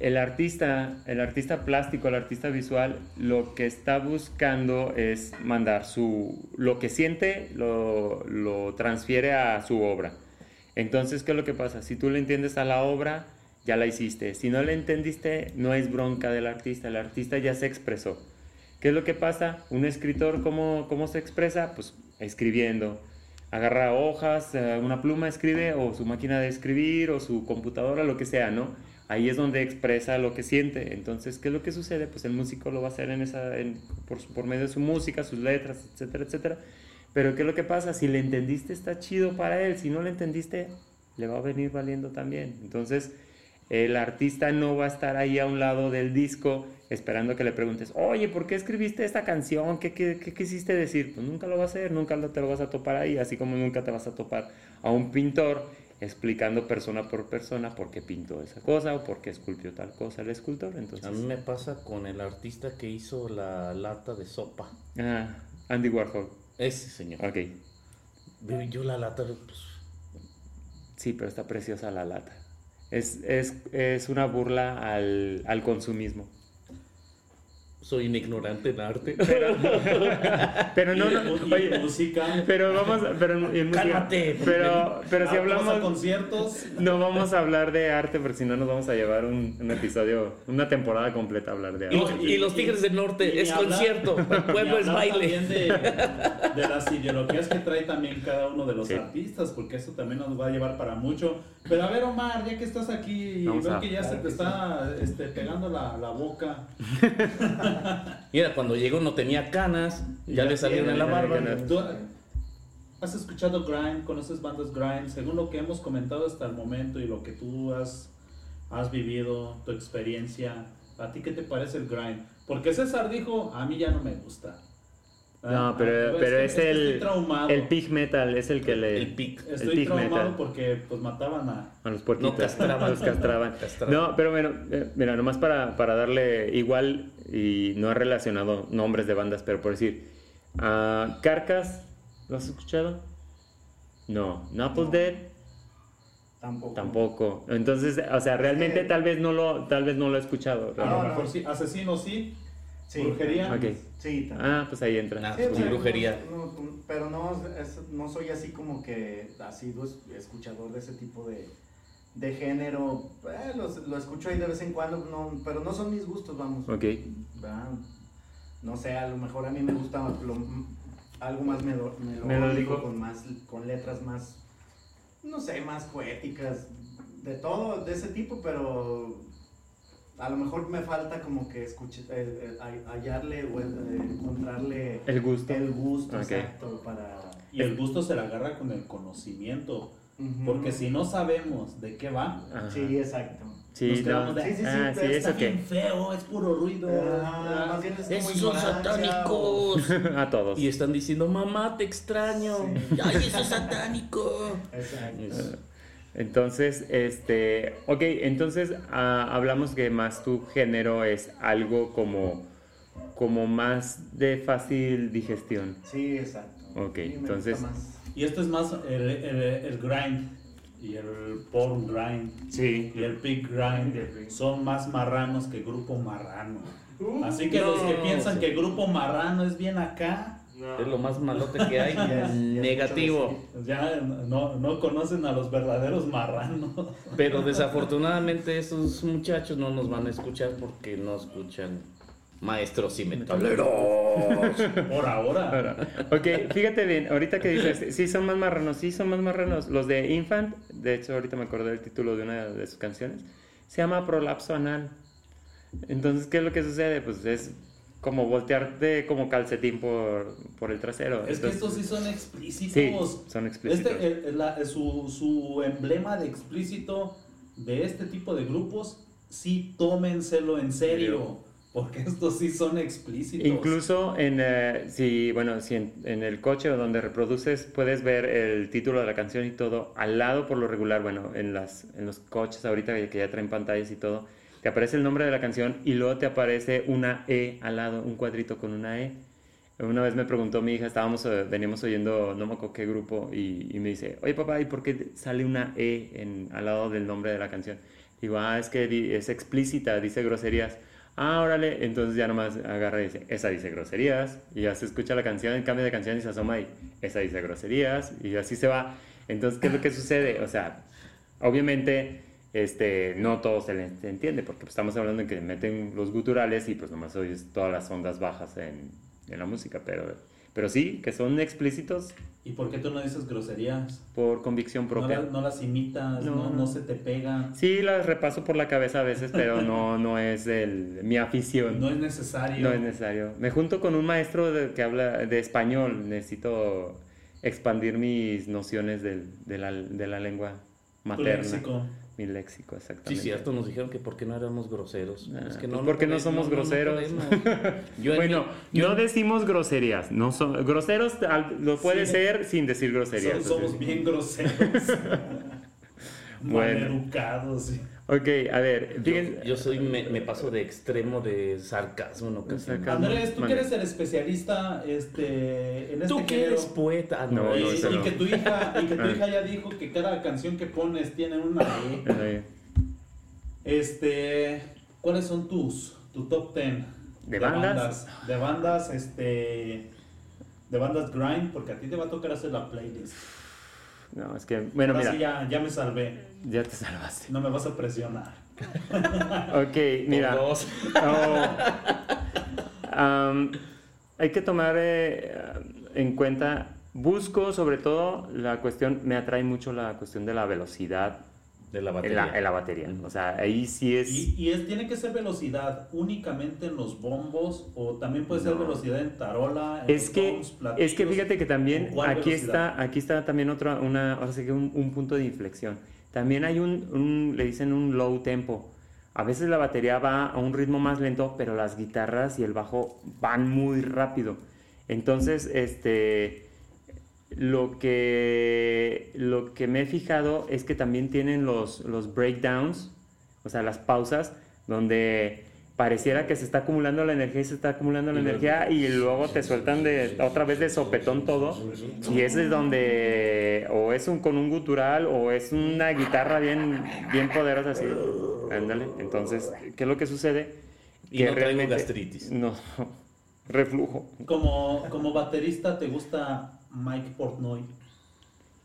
C: el artista, el artista plástico, el artista visual, lo que está buscando es mandar su, lo que siente, lo, lo transfiere a su obra. Entonces, ¿qué es lo que pasa? Si tú le entiendes a la obra, ya la hiciste. Si no le entendiste, no es bronca del artista, el artista ya se expresó. ¿Qué es lo que pasa? Un escritor, ¿cómo, cómo se expresa? Pues escribiendo. Agarra hojas, eh, una pluma, escribe, o su máquina de escribir, o su computadora, lo que sea, ¿no? Ahí es donde expresa lo que siente. Entonces, ¿qué es lo que sucede? Pues el músico lo va a hacer en esa, por, por medio de su música, sus letras, etcétera, etcétera. Pero ¿qué es lo que pasa? Si le entendiste, está chido para él. Si no le entendiste, le va a venir valiendo también. Entonces, el artista no va a estar ahí a un lado del disco esperando que le preguntes, oye, ¿por qué escribiste esta canción? ¿Qué, qué, qué quisiste decir? Pues nunca lo va a hacer, nunca te lo vas a topar ahí, así como nunca te vas a topar a un pintor explicando persona por persona por qué pintó esa cosa o por qué esculpió tal cosa el escultor. Entonces,
D: A mí me pasa con el artista que hizo la lata de sopa.
C: ah, Andy Warhol,
D: Ese señor.
C: ok.
D: Yo la lata, pues,
C: Sí, pero está preciosa la lata. Es, es, es una burla al, al consumismo.
D: Soy un ignorante en arte. <laughs>
C: Pero no,
B: Y-
C: no,
B: y
C: oye,
B: música.
C: pero vamos, a- pero en música-
D: Cálmate.
C: Pero, pero si
B: vamos a
C: hablamos,
B: conciertos.
C: no vamos a hablar de arte, porque si no nos vamos a llevar un, un episodio, una temporada completa a hablar de
D: Y
C: arte.
D: los,
B: No,
D: y los Tigres del Norte
B: y
D: es concierto, el <laughs> pueblo
B: Y
D: es baile.
B: también de, de las ideologías que trae también cada uno de los
C: Sí.
B: artistas, porque eso también nos va a llevar para mucho. Pero a ver, Omar, ya que estás aquí y veo
C: a-
B: que ya se te está este, pegando la, la boca. <laughs>
D: Mira, cuando llegó no tenía canas, ya
B: Ya
D: le salieron en la barba.
C: tiene.
B: ¿Tú has escuchado Grime? ¿Conoces bandas Grime? Según lo que hemos comentado hasta el momento y lo que tú has, has vivido, tu experiencia, ¿a ti qué te parece el Grime? Porque César dijo, a mí ya no me gusta.
C: No,
B: Ah,
C: pero,
B: ah,
C: pero
B: que-
C: es, el,
B: estoy traumado.
C: el pig metal, es el que le...
D: El pic.
B: Estoy
C: pig
B: traumado
C: metal.
B: porque pues mataban a...
C: A los puerquitos.
D: No, castraban.
C: Los castraban.
D: Castraban.
C: No, pero bueno, eh, mira, nomás para, para darle igual, y no he relacionado nombres de bandas, pero por decir, ah, Carcas, ¿lo has escuchado? No. Naples
E: No.
C: Dead,
E: Tampoco.
C: tampoco. Entonces, o sea, realmente
E: Sí.
C: tal vez no lo, tal vez no lo he escuchado.
B: A
E: No,
B: lo
E: no.
B: mejor sí, asesino sí,
E: Sí,
B: brujería.
E: Sí, también.
C: Ah, pues ahí entra.
D: Ah,
E: Sí, sea,
D: brujería.
E: no- no- pero no, es- no soy así como que asiduo es- escuchador de ese tipo de, de género. Eh, lo escucho ahí de vez en cuando, no, pero no son mis gustos, vamos.
C: Ok.
E: No sé, a lo mejor a mí me gusta lo- algo más melo- melódico,
C: Melódico.
E: con, más, con letras más, no sé, más poéticas, de todo, de ese tipo, pero a lo mejor me falta como que escuche, eh, eh, ha- hallarle o eh, encontrarle
C: El gusto.
E: el gusto exacto para...
B: Y el gusto se le agarra con el conocimiento. Porque si no sabemos de qué va,
C: Ajá.
E: Sí, exacto.
C: Sí,
B: nos
C: no.
B: de,
E: Sí, sí, sí,
C: ah, sí,
B: está
C: eso
B: bien feo, es puro ruido.
E: Ah, más bien es como
D: Esos son satánicos. <laughs>
C: A todos.
D: Y están diciendo, mamá, te extraño.
E: Sí.
D: Ay, eso es satánico.
E: Exacto.
D: Es-
C: Entonces, este, ok, entonces ah, hablamos que más tu género es algo como, como más de fácil digestión.
E: Sí, exacto.
C: Ok,
E: Sí,
C: entonces-.
B: Y esto es más el, el, el grind y el porn grind
C: Sí.
B: y el pig grind son más marranos que grupo marrano. Así que
D: No,
B: los que piensan
D: sí.
B: que grupo marrano es bien acá,
D: Es lo más malote que hay. <laughs> Negativo.
B: ya no, no conocen a los verdaderos marranos.
D: Pero desafortunadamente esos muchachos no nos van a escuchar porque no escuchan maestros y metaleros.
B: Por ahora.
C: Ahora, ok, fíjate bien, ahorita que dices, sí son más marranos, sí son más marranos. Los de Infant, de hecho ahorita me acordé del título de una de sus canciones, se llama Prolapso Anal. Entonces, ¿qué es lo que sucede? Pues es como voltearte como calcetín por, por el trasero.
B: Es que
C: Entonces,
B: estos sí son
C: Sí,
B: explícitos.
C: son explícitos.
B: Este, el- el- la- su, su emblema de explícito de este tipo de grupos, sí tómenselo en serio. Porque estos sí son explícitos.
C: Incluso en, eh, si, bueno, si en, en el coche o donde reproduces puedes ver el título de la canción y todo, al lado por lo regular, bueno, en, las, en los coches ahorita que que ya traen pantallas y todo, te aparece el nombre de la canción y luego te aparece una E al lado, un cuadrito con una E. Una vez me preguntó mi hija, estábamos, eh, veníamos oyendo no me acuerdo qué grupo y, me dice, oye papá, ¿y por qué sale una E al lado del nombre de la canción? Digo, ah, es que es explícita, dice groserías. Ah, órale, entonces ya nomás agarra y dice, esa dice groserías, y ya se escucha la canción, cambia de canción y se asoma y esa dice groserías, y así se va. Entonces, ¿qué es lo que sucede? O sea, obviamente, este, no todo se le entiende, porque pues, estamos hablando de que meten los guturales y pues nomás oyes todas las ondas bajas en, en la música, pero, pero sí, que son explícitos
B: ¿Y por qué tú no dices groserías?
C: por convicción
B: No,
C: propia.
B: la- no las imitas, no.
C: No.
B: No, se te pegan.
C: Sí, las repaso por la cabeza a veces, pero no, no es el, mi afición.
B: No es necesario.
C: No es necesario. Me junto con un maestro de- que habla de español. Necesito expandir mis nociones de, la, de la lengua
B: Tu
C: materna.
B: léxico.
C: Mi léxico, exactamente.
D: Sí, cierto, nos dijeron que por qué no éramos groseros.
C: Ah,
D: es que
C: pues porque no somos groseros. <laughs>
D: Yo
C: Bueno,
D: mi- yo-
C: no decimos groserías. No son, groseros al- lo puede
B: Sí.
C: ser sin decir groserías.
B: So- somos bien groseros. <laughs>
C: Bueno.
B: Maleducados.
C: Ok, a ver,
D: yo,
C: fíjense.
D: yo soy, me, me paso de extremo de sarcasmo en ocasiones.
B: Andrés, tú que eres el especialista este, en este
D: Tú que
B: género,
D: eres poeta. Ah,
C: No,
B: y,
C: no,
B: y
C: ese no.
B: que tu hija, y que tu
C: Ah.
B: hija ya dijo que cada canción que pones tiene una E.
C: Eh,
B: Este, ¿cuáles son tus tu top 10
C: ¿De bandas?
B: De bandas, este, de bandas grind, porque a ti te va a tocar hacer la playlist.
C: No, es que, bueno,
B: Ahora
C: mira,
B: sí ya, ya me salvé.
C: ya te salvaste.
B: No me vas a presionar. <laughs>
C: Ok, mira.
D: dos.
C: Oh. Hay que tomar eh, en cuenta, busco sobre todo la cuestión, me atrae mucho la cuestión de la velocidad
D: De la
C: en
D: batería.
C: la, en la batería. O sea, ahí sí es...
B: Y, y es, tiene que ser velocidad únicamente en los bombos o también puede ser
C: No.
B: velocidad en tarola. En
C: Es
B: los
C: que,
B: toms,
C: es que
B: platillos.
C: fíjate que también
B: ¿Con cuál
C: aquí
B: velocidad?
C: está, aquí está también otra, una, ahora sí que un, un punto de inflexión. También hay un, un- le dicen un low tempo. A veces la batería va a un ritmo más lento, pero las guitarras y el bajo van muy rápido. Entonces, este, lo que, lo que me he fijado es que también tienen los, los breakdowns, o sea, las pausas, donde pareciera que se está acumulando la energía y se está acumulando la
D: Y
C: energía y luego te sueltan de otra vez de sopetón todo. Y ese es donde o es un con un gutural o es una guitarra bien, bien poderosa así. Ándale. Entonces, ¿qué es lo que sucede?
D: Y no traigo gastritis. <laughs>
C: No, reflujo.
B: Como, como baterista, ¿te gusta Mike Portnoy?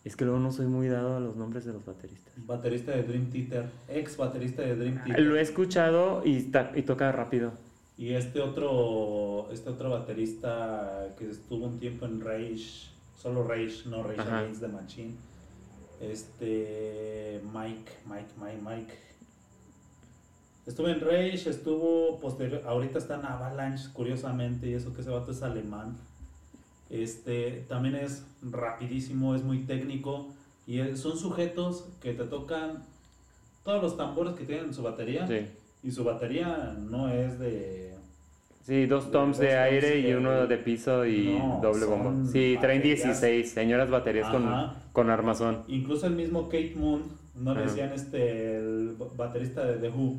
C: Es que luego no soy muy dado a los nombres de los bateristas.
B: Baterista de Dream Theater, ex baterista de Dream Theater.
C: Lo he escuchado y, toca rápido.
B: Y este otro, este otro baterista que estuvo un tiempo en Rage, solo Rage, no Rage
C: Ajá.
B: Against the Machine. Este Mike, Mike, Mike, Mike. Estuvo en Rage, estuvo posterior, ahorita está en Avalanche, curiosamente, y eso que ese vato es alemán. Este también es rapidísimo, es muy técnico y son sujetos que te tocan todos los tambores que tienen en su batería.
C: Sí.
B: Y su batería no es de.
C: Sí, dos
B: De
C: toms
B: dos
C: de
B: toms
C: aire y uno de piso y
B: No,
C: doble bombo. Sí, traen
B: baterías.
C: 16, señoras baterías con,
B: Ajá.
C: con armazón.
B: Incluso el mismo Kate Moon, no le decían este, el baterista de The Who,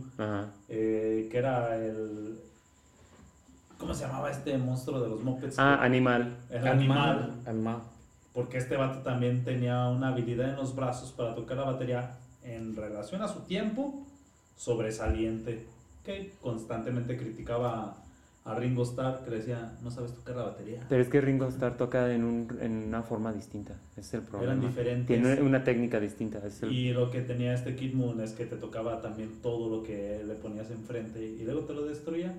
B: eh, que era el... ¿Cómo se llamaba este monstruo de los Muppets?
C: Ah, animal.
B: el animal.
D: Animal.
B: Porque este vato también tenía una habilidad en los brazos para tocar la batería en relación a su tiempo sobresaliente. Que constantemente criticaba a Ringo Starr, que le decía, no sabes tocar la batería.
C: Pero es que Ringo Starr toca en, un, en una forma distinta. Es el problema.
B: Eran diferentes.
C: Tiene una técnica distinta. es el-
B: Y lo que tenía este Kid Moon es que te tocaba también todo lo que le ponías enfrente y luego te lo destruía.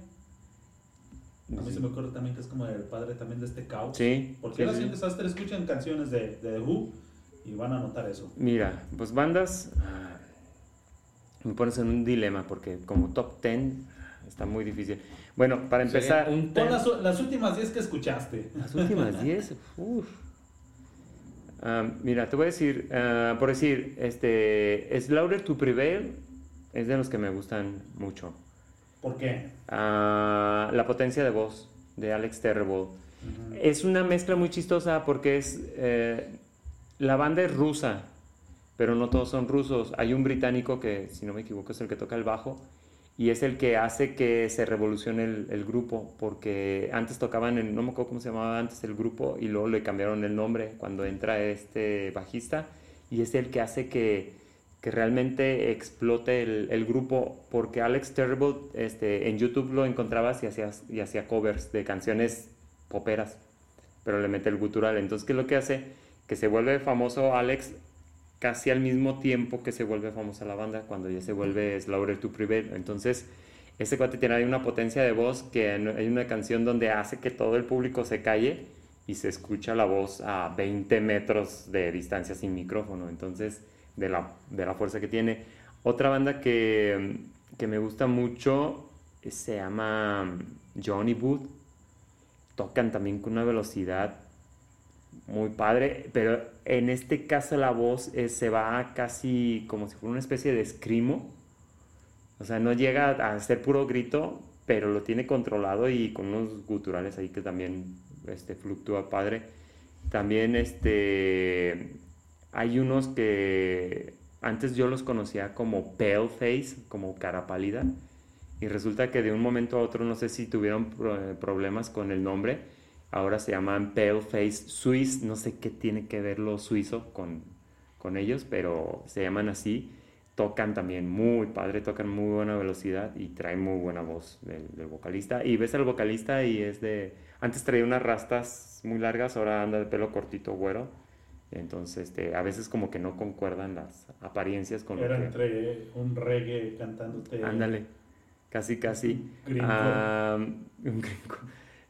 B: A mí se me ocurre también que es como el padre también de este caos.
C: Sí.
B: Porque
C: sí,
B: ahora
C: sí.
B: sí desastre escuchan canciones de, de The Who y van a notar eso.
C: Mira, pues bandas. ah, Me pones en un dilema porque como top 10 está muy difícil. Bueno, para empezar.
D: Un ten-
B: las, las últimas 10 que escuchaste.
C: Las últimas 10. <laughs> uf. Ah, mira, te voy a decir, ah, por decir, este, Slaughter to Prevail es de los que me gustan mucho.
B: ¿Por qué?
C: La potencia de voz de Alex Terrible. Es una mezcla muy chistosa porque es eh, la banda es rusa, pero no todos son rusos. Hay un británico que, si no me equivoco, es el que toca el bajo y es el que hace que se revolucione el, el grupo, porque antes tocaban, en, no me acuerdo cómo se llamaba antes el grupo y luego le cambiaron el nombre cuando entra este bajista y es el que hace que, que realmente explote el, el grupo, porque Alex Terrible este, en YouTube lo encontrabas y hacía, y hacía covers de canciones poperas, pero le mete el gutural. Entonces, ¿qué es lo que hace? Que se vuelve famoso Alex casi al mismo tiempo que se vuelve famosa la banda, cuando ya se vuelve Slaughter to Prevail. Entonces, ese cuate tiene una potencia de voz que hay una canción donde hace que todo el público se calle y se escucha la voz a 20 metros de distancia sin micrófono. Entonces, de la, de la fuerza que tiene. Otra banda que, que me gusta mucho eh, se llama Johnny Booth. Tocan también con una velocidad muy padre, pero en este caso la voz eh, se va casi como si fuera una especie de escrimo. O sea, no llega a ser puro grito, pero lo tiene controlado y con unos guturales ahí que también este, fluctúa padre. También este, hay unos que antes yo los conocía como pale face, como cara pálida. Y resulta que de un momento a otro, no sé si tuvieron pro- problemas con el nombre, ahora se llaman Pale Face Swiss, no sé qué tiene que ver lo suizo con, con ellos, pero se llaman así. Tocan también muy padre, tocan muy buena velocidad y traen muy buena voz del, del vocalista. Y ves al vocalista y es de... Antes traía unas rastas muy largas, ahora anda de pelo cortito, güero. Entonces, este, a veces como que no concuerdan las apariencias con lo
B: Era
C: que...
B: entre un reggae cantándote.
C: Ándale, casi, casi.
B: Gringo.
C: Ah, un gringo.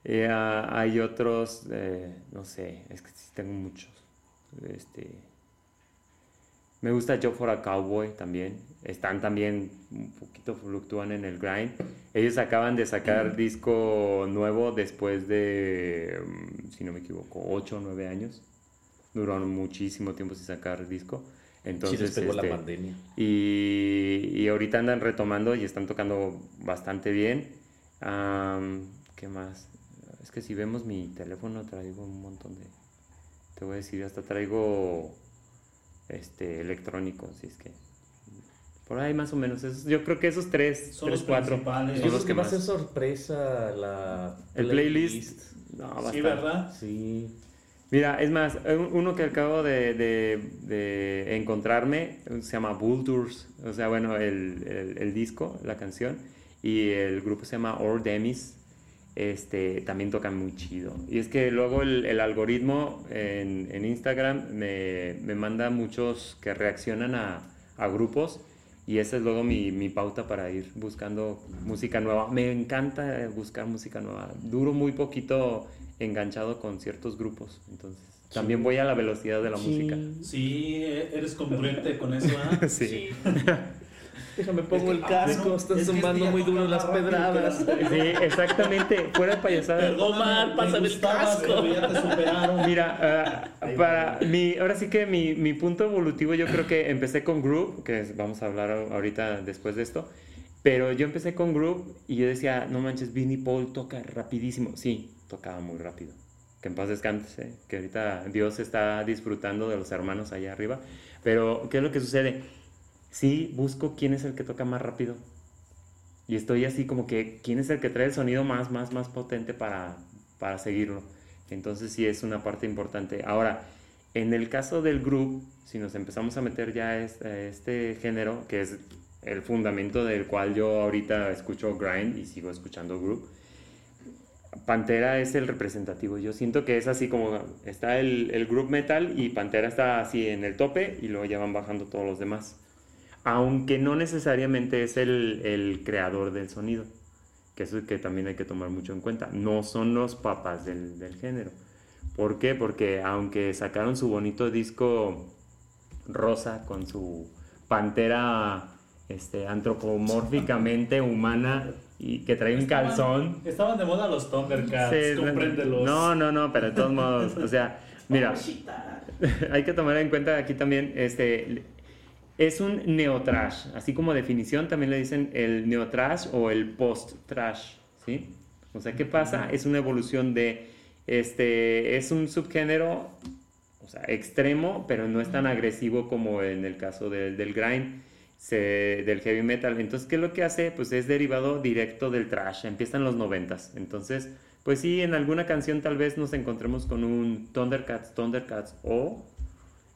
C: Eh, ah, hay otros, eh, no sé, es que sí tengo muchos. Este, me gusta Joe for a Cowboy también. Están también un poquito fluctúan en el grind. Ellos acaban de sacar disco nuevo después de, mm, si no me equivoco, 8 o 9 años. Duraron muchísimo tiempo sin sacar disco.
D: Sí,
C: Entonces,
D: pegó
C: este,
D: la pandemia.
C: y, y ahorita andan retomando y están tocando bastante bien. Am, ¿Qué más? Es que si vemos mi teléfono traigo un montón de... Te voy a decir, hasta traigo este electrónico, si es que... Por ahí más o menos. esos- yo creo que esos tres,
B: Son
C: tres,
B: los
C: cuatro.
B: principales.
C: son los
D: que va a
C: más.
D: ser sorpresa la
C: El playlist. No, va a
B: Sí,
C: estar-
B: ¿verdad?
D: Sí.
C: Mira, es más, un- uno que acabo de, encontrarme se llama Vultures, o sea, bueno, el, disco, la canción, y el grupo se llama Or Demis, este, también tocan muy chido. Y es que luego el, algoritmo en, Instagram me, manda muchos que reaccionan a, a grupos, y esa es luego mi, mi pauta para ir buscando música nueva. Me encanta buscar música nueva. Duro muy poquito enganchado con ciertos grupos. Entonces, también voy a la velocidad de la música.
B: Sí, eres congruente con eso, ¿ah? <laughs>
C: Sí. <laughs>
D: Déjame pongo
B: Es que-
D: el
B: ah,
D: casco,
B: bueno,
D: están
B: es
D: zumbando
B: este
D: muy duro las pedradas.
C: Sí, exactamente. Fuera de payasada.
D: Perdón. Omar,
B: Me
D: pásame el casco.
B: pero ya te superaron.
C: Mira, ah, para mi, ahora sí que mi, mi punto evolutivo, yo creo que empecé con Groove, que es- vamos a hablar ahorita después de esto, pero yo empecé con Groove y yo decía, no manches, Vinnie Paul toca rapidísimo. Sí, tocaba muy rápido. Que en paz descanse, que ahorita Dios está disfrutando de los hermanos allá arriba. Pero, ¿qué es lo que sucede? sí busco quién es el que toca más rápido. Y estoy así como que quién es el que trae el sonido más, más, más potente para, para seguirlo. Entonces sí es una parte importante. Ahora, en el caso del group, si nos empezamos a meter ya este, este género, que es el fundamento del cual yo ahorita escucho grind y sigo escuchando group, Pantera es el representativo. Yo siento que es así como está el, el group metal y Pantera está así en el tope y luego ya van bajando todos los demás. Aunque no necesariamente es el, el creador del sonido, que eso es que también hay que tomar mucho en cuenta. No son los papas del, del género. ¿Por qué? Porque aunque sacaron su bonito disco rosa con su pantera este, antropomórficamente humana y que trae un calzón.
B: Estaban de moda los Thundercats,
C: Sí,
B: compréndelos.
C: No, no, no, pero de todos modos, o sea, <laughs> mira, <laughs> hay que tomar en cuenta aquí también, este, es un neotrash, así como definición también le dicen el neotrash o el post-trash, ¿sí? O sea, ¿qué pasa? Es una evolución de, este, es un subgénero, o sea, extremo, pero no es tan agresivo como en el caso del, del grind, se- del heavy metal. Entonces, ¿qué es lo que hace? Pues es derivado directo del trash, empieza en los noventas. Entonces, pues sí, en alguna canción tal vez nos encontremos con un Thundercats, Thundercats o,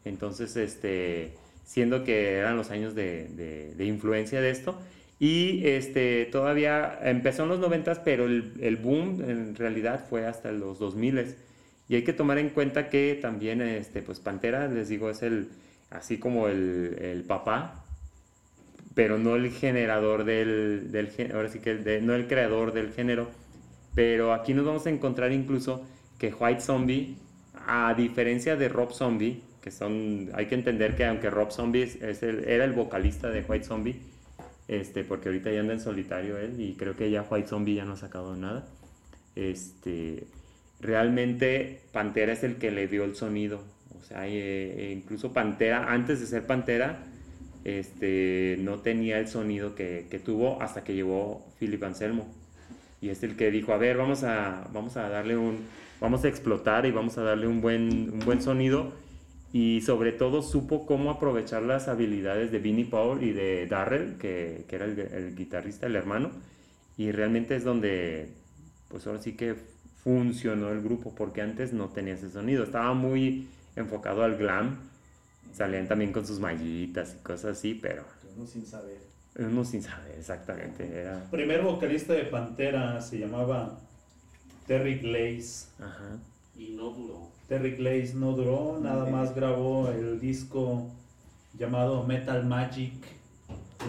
C: entonces, este, siendo que eran los años de, de- de influencia de esto. Y este, todavía empezó en los noventas, pero el, el boom en realidad fue hasta los 2000 y hay que tomar en cuenta que también, este, pues Pantera, les digo, es el, así como el, el papá, pero no el generador del, del ahora sí que el de- no el creador del género. Pero aquí nos vamos a encontrar incluso que White Zombie, a diferencia de Rob Zombie, que son, hay que entender que aunque Rob Zombie es, el- era el vocalista de White Zombie, este, porque ahorita ya anda en solitario él y creo que ya White Zombie ya no ha sacado nada. Este, realmente Pantera es el que le dio el sonido. O sea, eh, eh, incluso Pantera, antes de ser Pantera, este, no tenía el sonido que, tuvo hasta que llegó Philip Anselmo. Y es el que dijo, a ver, vamos a, vamos a darle un, vamos a explotar y vamos a darle un buen, un buen sonido. Y sobre todo supo cómo aprovechar las habilidades de Vinnie Paul y de Darrell, que, que era el, el guitarrista, el hermano. Y realmente es donde, pues ahora sí que funcionó el grupo, porque antes no tenía ese sonido. Estaba muy enfocado al glam. Salían también con sus mallitas y cosas así, pero
E: Uno sin saber.
C: uno sin saber exactamente. Era,
B: primer vocalista de Pantera se llamaba Terry Glaze.
C: ajá.
D: Y no duró.
B: Terry Glaze no duró, nada más grabó el disco llamado Metal Magic.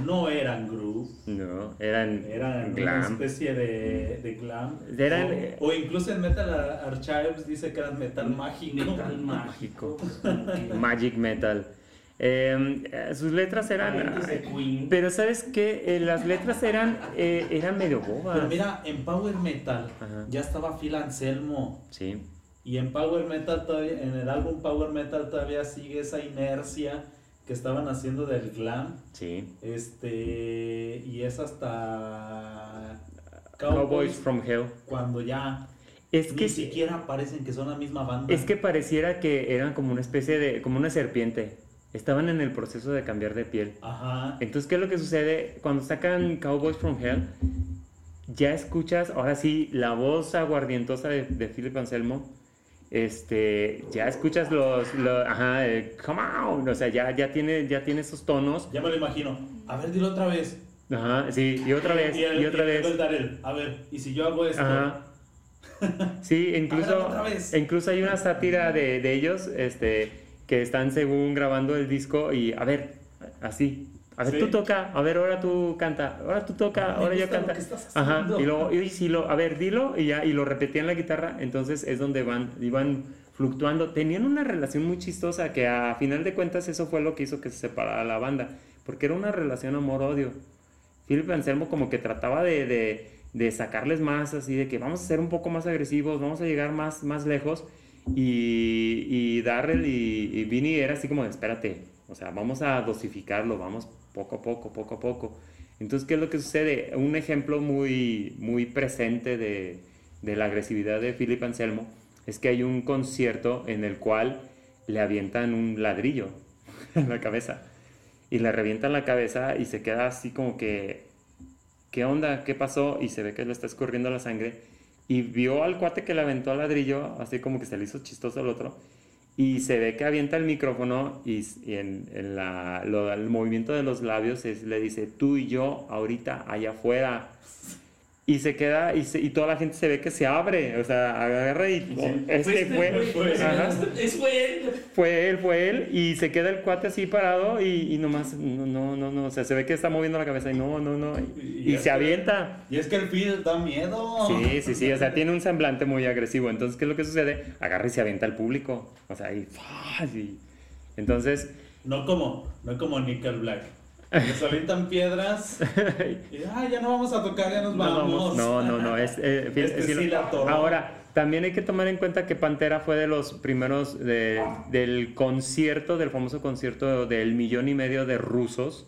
B: No eran groove,
C: No, eran,
B: eran una especie de, de glam.
C: Eran-
B: o, o incluso en Metal Archives dice que eran metal mágico.
D: Metal mágico.
C: Magic Metal. Eh, eh, sus letras eran... Pero ¿sabes qué? Eh, las letras eran, eh, eran medio bobas.
B: Pero mira, en Power Metal
C: Ajá.
B: ya estaba Phil Anselmo.
C: Sí,
B: Y en Power Metal todavía, en el álbum Power Metal todavía sigue esa inercia que estaban haciendo del glam.
C: sí.
B: Este, y es hasta
C: Cowboys from Hell.
B: cuando ya
C: Es
B: ni
C: que,
B: siquiera parecen que son la misma banda.
C: es que pareciera que eran como una especie de, como una serpiente. Estaban en el proceso de cambiar de piel.
B: Ajá.
C: Entonces, ¿qué es lo que sucede? Cuando sacan Cowboys from Hell, ya escuchas, ahora sí, la voz aguardientosa de, de Philip Anselmo. Este, ya escuchas los, los ajá, el come on, o sea, ya, ya tiene, ya tiene esos tonos.
B: Ya me lo imagino. A ver, dilo otra vez.
C: Ajá, sí, y otra vez,
B: el-
C: y otra vez.
B: el A ver, y si yo hago esto.
C: Ajá. <laughs> Sí, incluso, incluso hay una sátira de, de ellos, este, que están según grabando el disco y, a ver, así, a ver,
B: Sí.
C: tú toca, a ver, ahora tú canta, ahora tú toca, ahora yo canta. Ajá, y luego, y si lo, a ver, dilo, y ya, y lo repetían la guitarra, entonces es donde van, iban fluctuando. Tenían una relación muy chistosa que a final de cuentas eso fue lo que hizo que se separara la banda, porque era una relación amor-odio. Philip Anselmo como que trataba de, de, de sacarles más, así de que vamos a ser un poco más agresivos, vamos a llegar más, más lejos. Y, y Darrell y, y Vinny era así como, de, espérate, o sea, vamos a dosificarlo, vamos poco a poco, poco a poco. Entonces, ¿qué es lo que sucede? Un ejemplo muy, muy presente de, de la agresividad de Philip Anselmo es que hay un concierto en el cual le avientan un ladrillo <laughs> en la cabeza. y le revientan la cabeza y se queda así como que, ¿qué onda? ¿Qué pasó? Y se ve que le está escurriendo la sangre y vio al cuate que le aventó al ladrillo, así como que se le hizo chistoso al otro. Y se ve que avienta el micrófono y, en, la, lo- el movimiento de los labios le dice, tú y yo ahorita allá afuera. Y se queda y, se- y toda la gente se ve que se abre, o sea, agarra y oh, este fue,
B: fue-
D: él.
C: fue él, fue él, y se queda el cuate así parado y, y nomás, no, no, no, no, o sea, se ve que está moviendo la cabeza y no, no, no, y, se
B: que-
C: avienta.
B: Y es que el feed da miedo.
C: Sí, sí, sí, o sea, tiene un semblante muy agresivo. Entonces, ¿qué es lo que sucede? Agarra y se avienta al público. O sea, y- Entonces,
B: No como, no como Nickel Black. Les avientan piedras y ah, ya no vamos a tocar, ya nos
C: no,
B: vamos.
C: no, no, no, es, eh, <laughs>
B: Este
C: es-
B: sí la atoró.
C: Ahora, también hay que tomar en cuenta que Pantera fue de los primeros de- del concierto, del famoso concierto del millón y medio de rusos,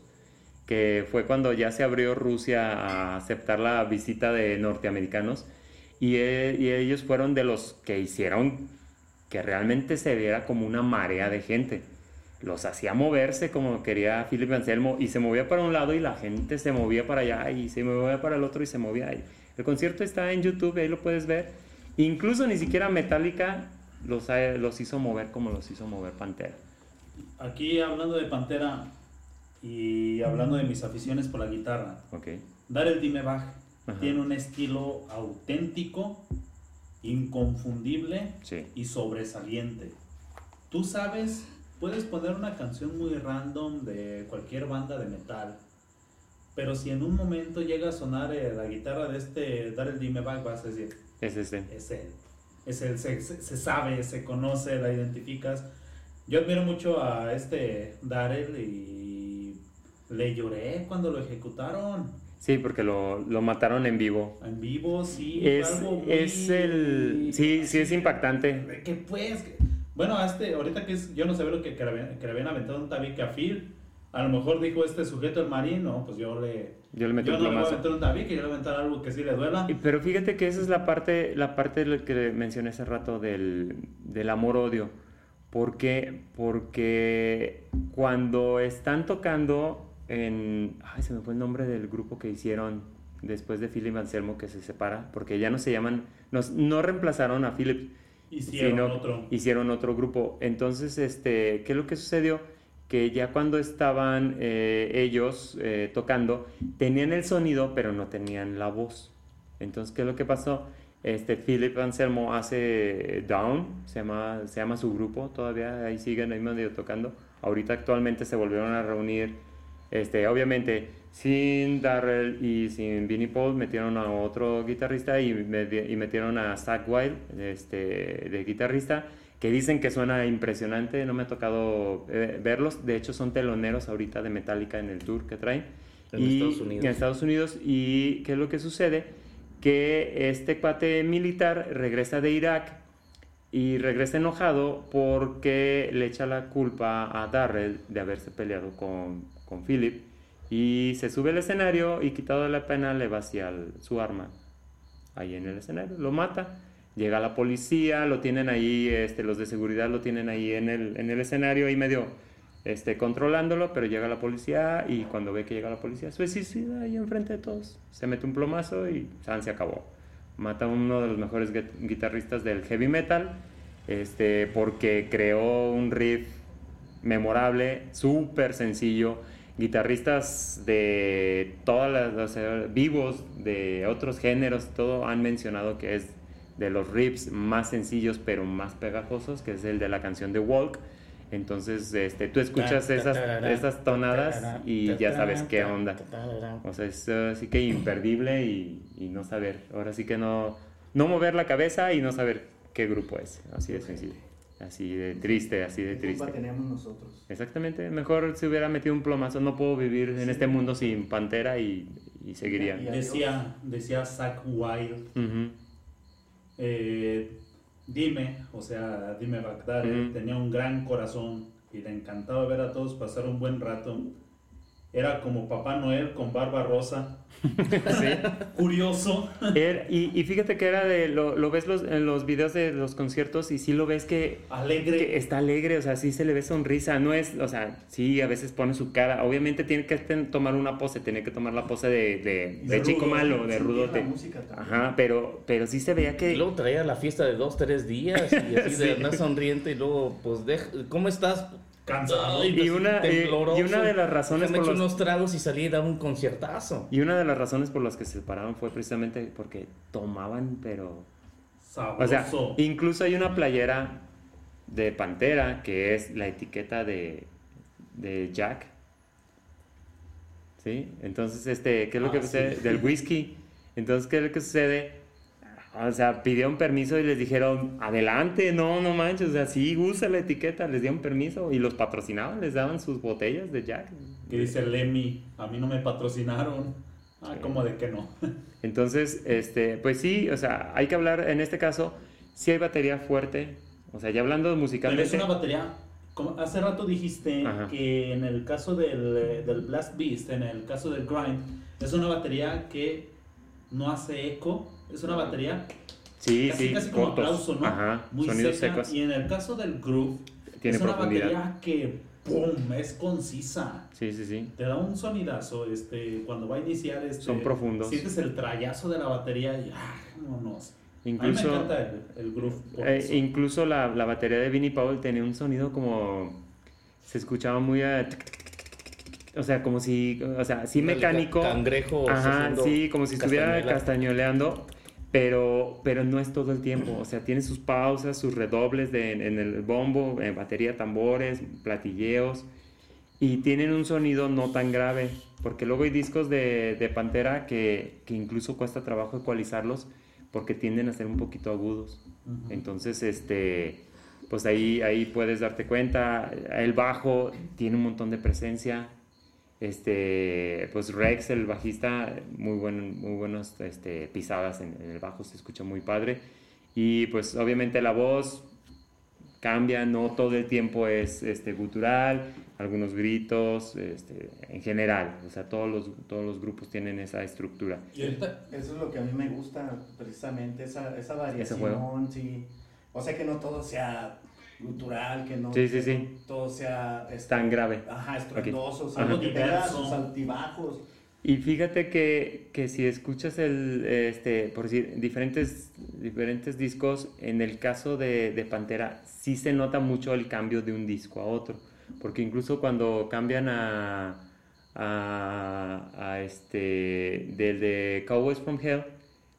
C: que fue cuando ya se abrió Rusia a aceptar la visita de norteamericanos. Y, eh, y ellos fueron de los que hicieron que realmente se viera como una marea de gente. Los hacía moverse como quería Philip Anselmo y se movía para un lado y la gente se movía para allá y se movía para el otro y se movía ahí. El concierto está en YouTube, ahí lo puedes ver. Incluso ni siquiera Metallica los, los hizo mover como los hizo mover Pantera.
B: Aquí hablando de Pantera y hablando de mis aficiones por la guitarra. Darrell Dimebag
C: Ajá.
B: tiene un estilo auténtico, inconfundible
C: Sí.
B: y sobresaliente. Tú sabes, puedes poner una canción muy random de cualquier banda de metal, pero si en un momento llega a sonar eh, la guitarra de este Darrell Dimebag, vas a decir,
C: Es este.
B: es él. Es él, se, se- se sabe, se conoce, la identificas. Yo admiro mucho a este Darrell y le lloré cuando lo ejecutaron.
C: Sí, porque lo, lo mataron en vivo.
B: En vivo, sí.
C: Es,
B: algo muy-
C: es el... Sí, sí es impactante.
B: Que pues, bueno, este, ahorita que es, yo no sabía lo que, que, le, habían- que le habían aventado un tabique a Phil. A lo mejor dijo este sujeto el marino, pues yo le...
C: Yo le metí
B: yo
C: un
B: no le voy a un tabique, yo le voy a algo que sí le duela.
C: Pero fíjate que esa es la parte, la parte de lo que mencioné hace rato del, del amor-odio. ¿Por qué? Porque cuando están tocando en... Ay, se me fue el nombre del grupo que hicieron después de Philip Anselmo que se separa, porque ya no se llaman... No, no reemplazaron a Philip,
B: Hicieron
C: sino
B: otro.
C: hicieron otro grupo. Entonces, este, ¿qué es lo que sucedió? Que ya cuando estaban eh, ellos eh, tocando, tenían el sonido, pero no tenían la voz. Entonces, ¿qué es lo que pasó? Este, Philip Anselmo hace Down, se llama, se llama su grupo, todavía ahí siguen ahí medio tocando. Ahorita actualmente se volvieron a reunir, este, obviamente sin Darrell y sin Vinnie Paul, metieron a otro guitarrista y, meti- y metieron a Zach Wild, este, de guitarrista, que dicen que suena impresionante, no me ha tocado eh, verlos, de hecho son teloneros ahorita de Metallica en el tour que traen.
D: En
C: Y-
D: Estados Unidos.
C: En Estados Unidos, y ¿qué es lo que sucede? Que este cuate militar regresa de Irak y regresa enojado porque le echa la culpa a Darrell de haberse peleado con, con Philip y se sube al escenario y quitado la pena le vacía su arma ahí en el escenario, lo mata, llega la policía, lo tienen ahí, este, los de seguridad lo tienen ahí en el, en el escenario ahí medio este, controlándolo, pero llega la policía y cuando ve que llega la policía, se suicida ahí enfrente de todos, se mete un plomazo y San se acabó. Mata a uno de los mejores gui- guitarristas del heavy metal, este, porque creó un riff memorable, súper sencillo. Guitarristas de todas las, o sea, vivos de otros géneros, todo han mencionado que es de los riffs más sencillos pero más pegajosos, que es el de la canción de Walk. Entonces, este, tú escuchas esas, esas tonadas y ya sabes qué onda. O sea, es así que imperdible y, y no saber. Ahora sí que no, no mover la cabeza y no saber qué grupo es. Así de sencillo. Así de triste, así de
E: ¿Qué culpa
C: triste.
E: tenemos nosotros?
C: Exactamente. Mejor se hubiera metido un plomazo. No puedo vivir en este mundo sin Pantera y, y seguiría.
E: Y-
B: Decía, decía Zach Wild,
C: Ujú.
B: eh, dime, o sea, dime Bagdad,
C: Ujú.
B: tenía un gran corazón y le encantaba ver a todos pasar un buen rato. Era como Papá Noel con barba rosa. <laughs>
C: Sí.
B: Curioso.
C: Era- y, y fíjate que era de, lo, lo ves los, en los videos de los conciertos y sí lo ves que,
B: Alegre.
C: que está alegre, o sea, sí se le ve sonrisa, no es, o sea, sí a veces pone su cara, obviamente tiene que ten- tomar una pose, tiene que tomar la pose de, de,
B: Y
C: de
B: de
C: chico
B: rudo,
C: malo, de rudote. Ajá, pero, pero sí se veía
D: Y
C: que...
D: luego traía la fiesta de dos, tres días y así <laughs>
C: Sí.
D: de andar sonriente y luego, pues, deja- ¿cómo estás?
B: Cansado.
C: Y
D: así
C: una- eh, y una de las razones por los-
D: unos tragos y salí y daba un conciertazo.
C: Y una de las razones por las que se separaron fue precisamente porque tomaban, pero...
B: Sabroso.
C: O sea, incluso hay una playera de Pantera que es la etiqueta de, de Jack. ¿Sí? Entonces, este, ¿qué es lo
B: Ah,
C: que
B: sí.
C: sucede? Del whisky. Entonces, ¿qué es lo que sucede? O sea, pidieron permiso y les dijeron, adelante, no, no manches, o sea, sí, usa la etiqueta, les dieron permiso y los patrocinaban, les daban sus botellas de Jack.
B: que dice Lemmy, a mí no me patrocinaron. Ah,
C: Sí.
B: como de que no. <laughs>
C: Entonces, este, pues sí, o sea, hay que hablar, en este caso, sí hay batería fuerte, o sea, ya hablando
B: Pero es
C: musicalmente...
B: una batería. Como hace rato dijiste
C: Ajá.
B: que en el caso del, eh, del Blast Beast, en el caso del Grind, es una batería que no hace eco. Es una batería
C: Sí,
B: casi,
C: sí,
B: casi como
C: cortos.
B: aplauso, ¿no?
C: Ajá,
B: Muy
C: sonidos
B: seca.
C: secos.
B: Y en el caso del Groove,
C: Tiene
B: es una batería que ¡pum! es concisa.
C: Sí, sí, sí.
B: Te da un sonidazo este, cuando va a iniciar. Este,
C: Son profundos.
B: Sientes el trayazo de la batería y ¡ah! vámonos. a mí me
C: Incluso,
B: encanta el, el groove.
C: eh, incluso la, la batería de Vinnie Powell tenía un sonido como... Se escuchaba muy... a tic, tic, tic, tic, tic, O sea, como si... O sea, sí mecánico.
D: ca- cangrejo
C: Ajá, sí, como si estuviera castañoleando. Pero, pero no es todo el tiempo. O sea, tiene sus pausas, sus redobles de, en el bombo, en batería, tambores, platilleos. Y tienen un sonido no tan grave. Porque luego hay discos de, de Pantera que, que incluso cuesta trabajo ecualizarlos porque tienden a ser un poquito agudos. Entonces, este, pues ahí, ahí puedes darte cuenta. El bajo tiene un montón de presencia. Este, pues Rex, el bajista, muy, buen, muy buenas este, pisadas en, en el bajo, se escucha muy padre. Y pues obviamente la voz cambia, no todo el tiempo es este, gutural, algunos gritos, este, en general. O sea, todos los, todos los grupos tienen esa estructura.
B: Y
E: Eso es lo que a mí me gusta, precisamente, esa, esa variación,
C: juego.
E: sí. O sea, que no todo sea gutural, que no,
C: Sí, sí,
E: que
C: sí.
E: no todo sea... este,
C: Tan grave.
E: Ajá, estruendoso, o
C: Ajá.
E: sea, que tenga
B: Diverso.
E: altibajos.
C: Y fíjate que, que si escuchas el, este, por decir, diferentes, diferentes discos, en el caso de, de Pantera, sí se nota mucho el cambio de un disco a otro. Porque incluso cuando cambian a, a, a este, del de Cowboys from Hell,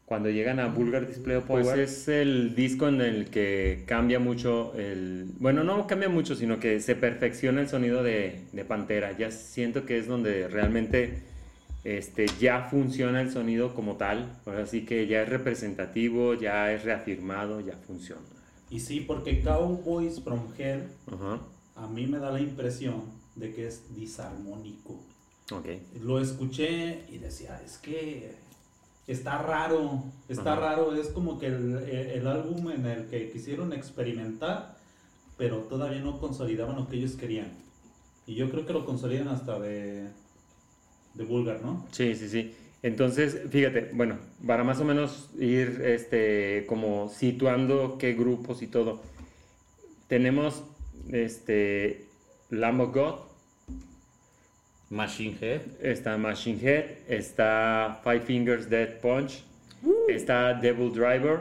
C: cuando llegan a Vulgar Display of Power, pues es el disco en el que cambia mucho el... Bueno, no cambia mucho, sino que se perfecciona el sonido de, de Pantera. Ya siento que es donde realmente este, ya funciona el sonido como tal. Ahora sí que ya es representativo, ya es reafirmado, ya funciona.
B: y sí, porque Cowboys from Hell
C: Ajá,
B: a mí me da la impresión de que es disarmónico.
C: ok.
B: Lo escuché y decía, es que está raro, está
C: Ajá.
B: raro, es como que el, el- el álbum en el que quisieron experimentar, pero todavía no consolidaban lo que ellos querían. Y yo creo que lo consolidan hasta de, de Vulgar, ¿no?
C: Sí, sí, sí. Entonces, fíjate, bueno, para más o menos ir este, como situando qué grupos y todo. Tenemos este, Lamb of God,
D: Machine Head.
C: está Machine Head, está Five Fingers Dead Punch, está Devil Driver.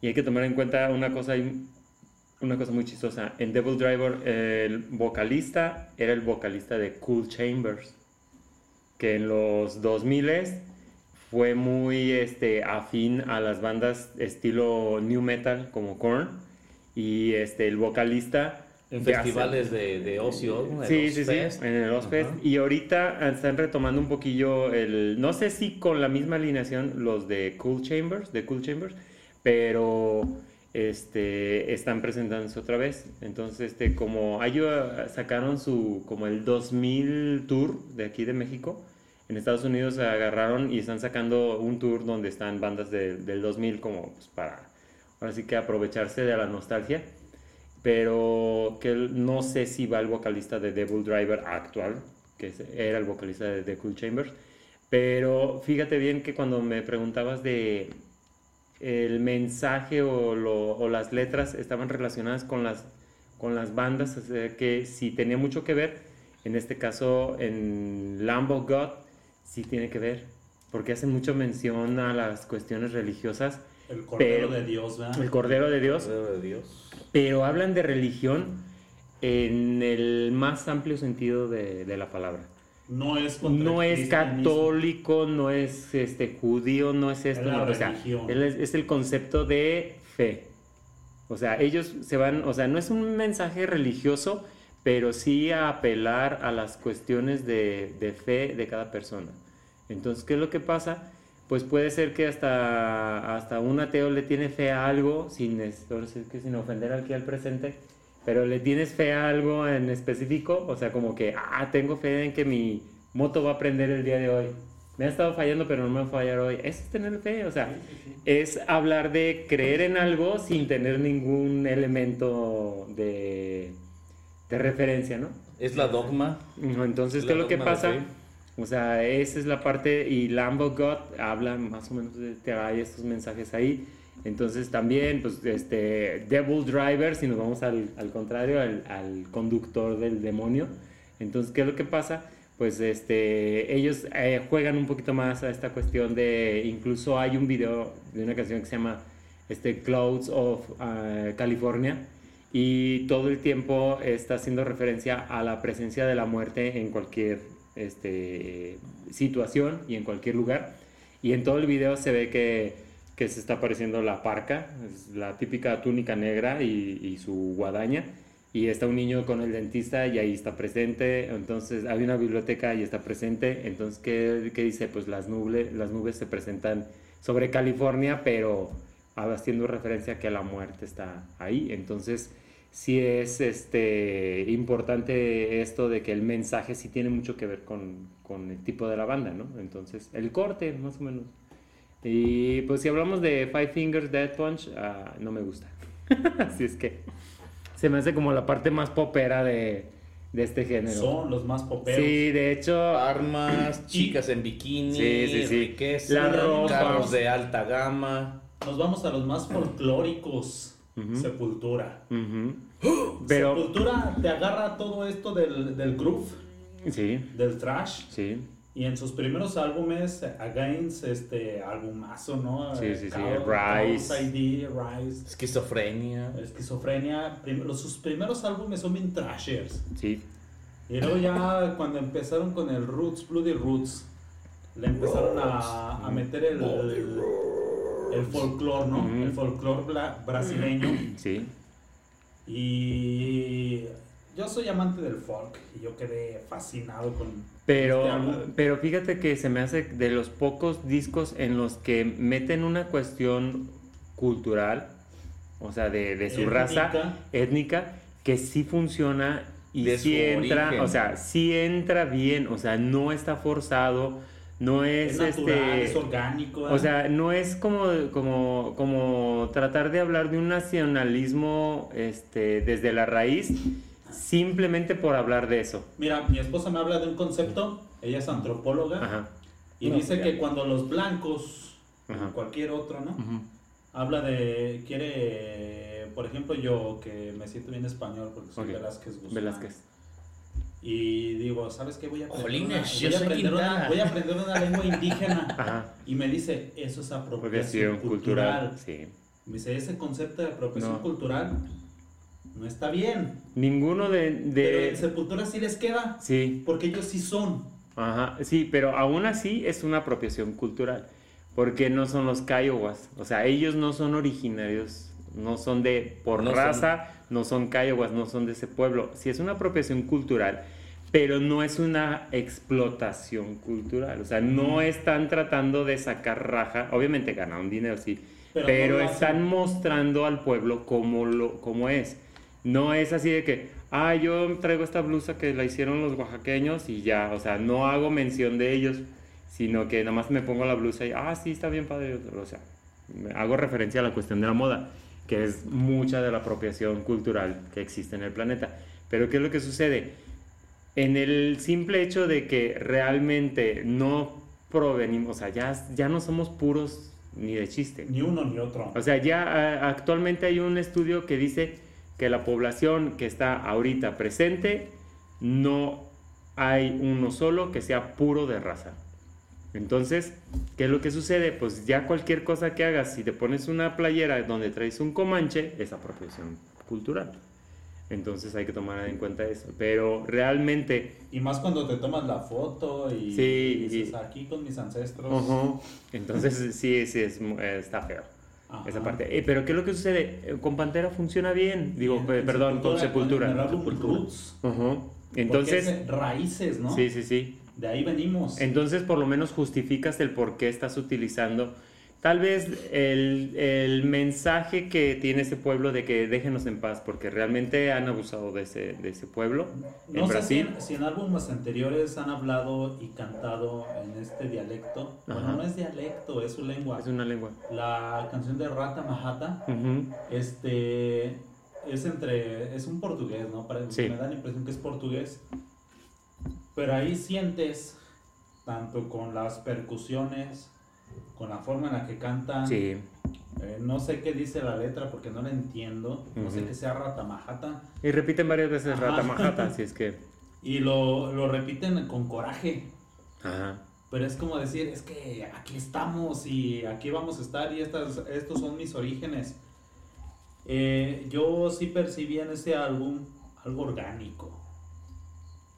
C: Y hay que tomar en cuenta una cosa, una cosa muy chistosa. En Devil Driver, el vocalista era el vocalista de Cool Chambers, que en los 2000 fue muy este, afín a las bandas estilo new metal como Korn. Y este, el vocalista
D: En
C: de
D: festivales de, de ocio. De
C: Sí, sí,
D: Fest.
C: sí, en el Ozfest. Y ahorita están retomando un poquillo el, no sé si con la misma alineación los de Cool Chambers, de Cool Chambers, pero este están presentándose otra vez. Entonces, este como ellos sacaron su como el 2000 tour de aquí de México. En Estados Unidos agarraron y están sacando un tour donde están bandas de- del 2000 como pues, para ahora sí que aprovecharse de la nostalgia pero que no sé si va el vocalista de Devil Driver actual, que era el vocalista de The Cool Chambers. Pero fíjate bien que cuando me preguntabas de el mensaje o, lo- o las letras estaban relacionadas con las, con las bandas, o sea, que sí tenía mucho que ver. En este caso, en Lamb of God, sí tiene que ver, porque hacen mucha mención a las cuestiones religiosas,
B: El Cordero
C: Pero-
B: de Dios, ¿verdad?
C: el Cordero de Dios,
D: Cordero de Dios.
C: Pero hablan de religión en el más amplio sentido de, de la palabra.
B: No es
C: No católico, no es este judío, no es esto,
B: Es
C: no, o sea, es, es el concepto de fe. O sea, ellos se van, o sea, no es un mensaje religioso, pero sí a apelar a las cuestiones de, de fe de cada persona. Entonces, ¿qué es lo que pasa? Pues puede ser que hasta, hasta un ateo le tiene fe a algo, sin, es- ahora sí que sin ofender aquí al presente, pero le tienes fe a algo en específico, o sea, como que, ah, tengo fe en que mi moto va a prender el día de hoy. Me ha estado fallando, pero no me va a fallar hoy. Eso es tener fe, o sea, es hablar de creer en algo sin tener ningún elemento de, de referencia, ¿no?
D: Es la dogma.
C: Entonces, ¿qué es lo que pasa? O sea, esa es la parte, y Lamb of God habla más o menos, de, te hay estos mensajes ahí. Entonces también, pues, este, Devil Driver, si nos vamos al, al contrario, al, al conductor del demonio. Entonces, ¿qué es lo que pasa? Pues, este, ellos eh, juegan un poquito más a esta cuestión de, incluso hay un video de una canción que se llama, este, Clouds of ah, California, y todo el tiempo está haciendo referencia a la presencia de la muerte en cualquier este, situación y en cualquier lugar. Y en todo el video se ve que, que se está apareciendo la parca, es la típica túnica negra y, y su guadaña. Y está un niño con el dentista y ahí está presente. Entonces hay una biblioteca y está presente. Entonces, ¿qué, qué dice? Pues las nubes, las nubes se presentan sobre California, pero haciendo referencia a que la muerte está ahí. Entonces, sí es este, importante esto de que el mensaje sí tiene mucho que ver con, con el tipo de la banda, ¿no? Entonces, el corte, más o menos. Y pues si hablamos de Five Fingers Dead Punch, ah, no me gusta. <laughs> Así es que se me hace como la parte más popera de, de este género.
B: Son los más poperos.
C: Sí, de hecho,
D: Armas, chicas en bikini,
C: Sí, sí, sí.
D: riqueza,
C: La ropa.
D: carros de alta gama.
B: Nos vamos a los más folclóricos.
C: Ujú.
B: Sepultura.
C: ujú. <gasps> pero
B: Sepultura te agarra todo esto del, del groove,
C: sí,
B: del trash.
C: sí,
B: Y en sus primeros álbumes, Against, este álbumazo, ¿no?
C: Sí, sí, sí, Rise.
B: ID, Rise.
D: Esquizofrenia.
B: Esquizofrenia. Prim- los- sus primeros álbumes son bien trashers.
C: sí,
B: Y luego ya cuando empezaron con el Roots, Bloody Roots, le empezaron a, a meter el, el, el folclore, ¿no? El folclore brasileño.
C: sí.
B: Y yo soy amante del folk y yo quedé fascinado con este
C: Pero,
B: álbum.
C: pero fíjate que se me hace de los pocos discos en los que meten una cuestión cultural, o sea, de, de su
B: Étnica.
C: raza étnica, que sí funciona y
D: De
C: sí entra,
D: origen.
C: o sea, sí entra bien, o sea, no está forzado, no es,
B: Es natural,
C: este...
B: es orgánico.
C: O sea, no es como, como, como tratar de hablar de un nacionalismo este, desde la raíz, simplemente por hablar de eso.
B: Mira, mi esposa me habla de un concepto, ella es antropóloga,
C: Ajá.
B: y
D: No,
B: dice
D: ya.
B: que cuando los blancos,
C: Ajá.
B: cualquier otro, ¿no? Habla de, quiere, por ejemplo, yo que me siento bien español porque soy. Velázquez Guzmán.
C: Velázquez.
B: Y digo, ¿sabes qué? Voy a aprender, una,
D: Jolines,
B: voy a aprender, una, voy a aprender una lengua indígena. <laughs>
C: Ajá.
B: Y me dice, eso es apropiación cultural.
C: cultural. Sí.
B: Me dice, ese concepto de apropiación
C: No.
B: cultural no está bien.
C: Ninguno de...
B: Pero
C: de
B: en Sepultura sí les queda,
C: sí.
B: porque ellos sí son.
C: Ajá. Sí, pero aún así es una apropiación cultural. Porque no son los Kiowas. O sea, ellos no son originarios. No son de... Por
D: No son-
C: raza, no son Kiowas, no son de ese pueblo. Sí es una apropiación cultural. Pero no es una explotación cultural. O sea, no están tratando de sacar raja. Obviamente ganaron dinero, sí.
B: Pero
C: Pero,
B: no
C: están mostrando al pueblo cómo, lo, cómo es. No es así de que, ah, yo traigo esta blusa que la hicieron los oaxaqueños y ya, o sea, no hago mención de ellos, sino que nada más me pongo la blusa y, ah, sí, está bien padre. O sea, hago referencia a la cuestión de la moda, que es mucha de la apropiación cultural que existe en el planeta. Pero ¿qué es lo que sucede? En el simple hecho de que realmente no provenimos, o sea, ya, ya no somos puros ni de chiste.
B: Ni uno ni otro.
C: O sea, ya actualmente hay un estudio que dice que la población que está ahorita presente no hay uno solo que sea puro de raza. Entonces, ¿qué es lo que sucede? Pues ya cualquier cosa que hagas, si te pones una playera donde traes un comanche, es apropiación cultural. Entonces hay que tomar en cuenta eso. Pero realmente,
B: Y más cuando te tomas la foto y,
C: Sí,
B: y dices
C: y-
B: aquí con mis ancestros.
C: Entonces <laughs> sí, sí, es, eh, está feo.
B: Ajá.
C: Esa parte. Eh, pero ¿qué es lo que sucede? Eh, Con Pantera funciona bien. Digo, perdón, con
B: en el
C: Sepultura.
B: Roots. Porque
C: Entonces,
B: es raíces, ¿no?
C: sí, sí, sí.
B: De ahí venimos.
C: Entonces, por lo menos justificas el por qué estás utilizando. Tal vez el, el mensaje que tiene ese pueblo de que déjenos en paz, porque realmente han abusado de ese, de ese pueblo en
B: no sé si
C: Brasil.
B: en, si en álbumes anteriores han hablado y cantado en este dialecto.
C: Ajá.
B: Bueno, no es dialecto, es su lengua.
C: Es una lengua.
B: La canción de Rata Mahata,
C: Ujú.
B: este, es entre, es un portugués, ¿no? Para,
C: Sí.
B: Me da la impresión que es portugués. Pero ahí sientes, tanto con las percusiones, con la forma en la que cantan.
C: Sí.
B: eh, no sé qué dice la letra porque no la entiendo. No sé qué sea Rata Mahata.
C: Y repiten varias veces
B: Ajá.
C: Rata Majata, <laughs> así es que.
B: Y lo, lo repiten con coraje.
C: Ajá.
B: Pero es como decir, es que aquí estamos y aquí vamos a estar y estas, estos son mis orígenes. Eh, yo sí percibí en ese álbum algo orgánico.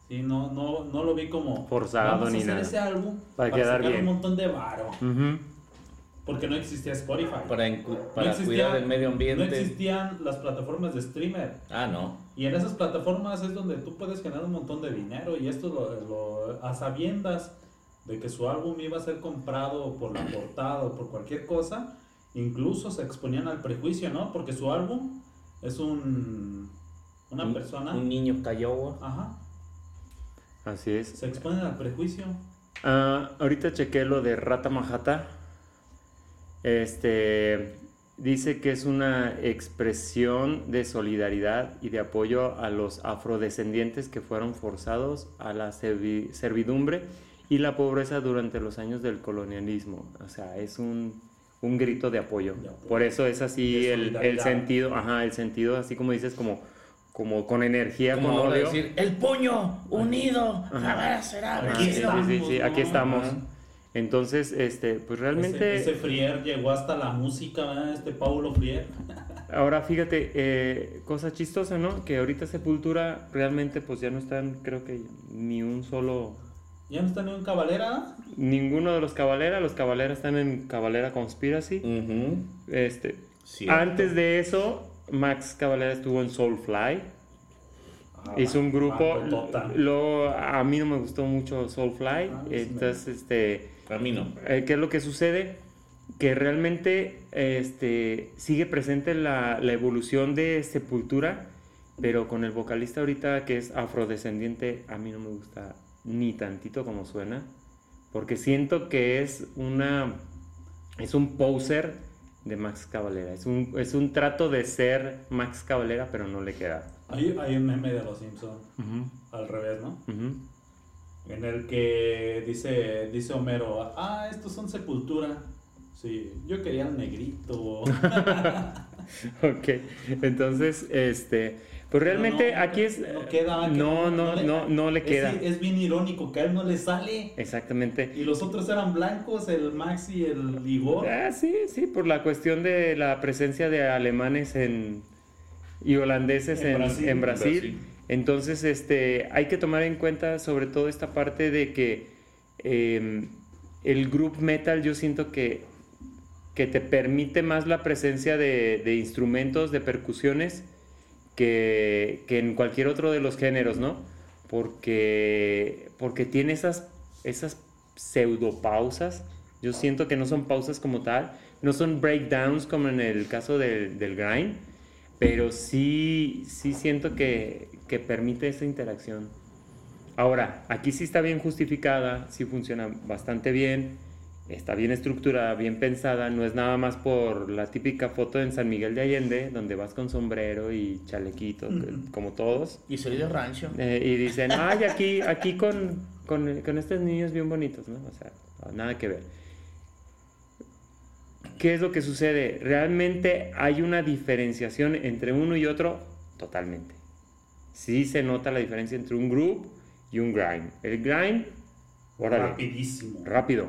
B: Sí, no, no, no lo vi como
C: Forzado
B: vamos a
C: ni
B: hacer
C: nada.
B: ese álbum
C: Para
B: para,
C: quedar
B: sacar
C: bien.
B: un montón de varo.
C: Ujú.
B: Porque no existía Spotify.
D: Para, para
B: existía-
D: cuidar el medio
B: No
D: ambiente.
B: existían las plataformas de streamer.
D: ah, no.
B: Y en esas plataformas es donde tú puedes generar un montón de dinero y esto lo, lo- a sabiendas de que su álbum iba a ser comprado por la portada o por cualquier cosa, incluso se exponían al prejuicio, ¿no? Porque su álbum es un una
D: Un-
B: persona,
D: Un niño cayó.
B: ajá,
C: Así es.
B: se exponen al prejuicio.
C: Ah, ahorita chequé lo de Rata Majata. Este dice que es una expresión de solidaridad y de apoyo a los afrodescendientes que fueron forzados a la servi- servidumbre y la pobreza durante los años del colonialismo. O sea, es un, un grito de apoyo.
B: De apoyo.
C: Por eso es así el, el sentido, ajá, el sentido así como dices, como, como con energía,
D: Como
C: con odio.
D: decir, el puño unido. Jamás será
C: Ajá,
B: Aquí
C: sí,
D: vencido".
C: sí, sí, sí, aquí
B: estamos.
C: Entonces, este, pues realmente...
B: Ese, ese Frier llegó hasta la música, ¿verdad? Este Paulo Frier. <laughs>
C: Ahora fíjate, eh, cosa chistosa, ¿no? Que ahorita Sepultura realmente pues ya no están, creo que ni un solo,
B: ¿Ya no está ni en Cabalera?
C: ninguno de los Cabalera, los Cabalera están en Cabalera Conspiracy. Este,
D: Cierto.
C: antes de eso, Max Cabalera estuvo en Soulfly. Hizo un grupo,
B: Bandotota.
C: lo, a mí no me gustó mucho Soulfly,
B: Ah,
C: entonces este...
D: A mí no.
C: Eh, ¿Qué es lo que sucede? Que realmente este, sigue presente la, la evolución de Sepultura, pero con el vocalista ahorita que es afrodescendiente, a mí no me gusta ni tantito como suena, porque siento que es una es un poser de Max Cavalera, es un, es un trato de ser Max Cavalera, pero no le queda.
B: Hay, hay un meme de los Simpsons,
C: Ujú,
B: al revés, ¿no?
C: ujú.
B: En el que dice, dice Homero, ah, estos son sepultura. Sí, yo quería el negrito. <laughs> <laughs>
C: Ok, entonces, este, pues realmente
B: No,
C: aquí es...
B: No queda.
C: No, no, no, no le
B: es-
C: queda.
B: Es, bien irónico que a él no le sale.
C: Exactamente.
B: Y los otros eran blancos, el Max y el Igor.
C: Ah, sí, sí, por la cuestión de la presencia de alemanes en, y holandeses
B: En
C: en,
B: Brasil.
C: en Brasil.
D: Brasil.
C: Entonces, este, hay que tomar en cuenta sobre todo esta parte de que eh, el group metal yo siento que, que te permite más la presencia de, instrumentos, de percusiones, que, que en cualquier otro de los géneros, ¿no? Porque, porque tiene esas, esas pseudopausas. Yo siento que no son pausas como tal, no son breakdowns como en el caso del, del grind, pero sí, sí siento que, que permite esa interacción. Ahora, aquí sí está bien justificada, sí funciona bastante bien está bien estructurada, bien pensada, no es nada más por la típica foto en San Miguel de Allende, donde vas con sombrero y chalequito, como todos,
D: Y soy de rancho.
C: eh, y dicen, ay, aquí, aquí con, con, con estos niños bien bonitos, ¿no? O sea, nada que ver. ¿Qué es lo que sucede? Realmente hay una diferenciación entre uno y otro totalmente. Sí se nota la diferencia entre un group y un grind. El grind, órale,
B: Rapidísimo.
C: rápido.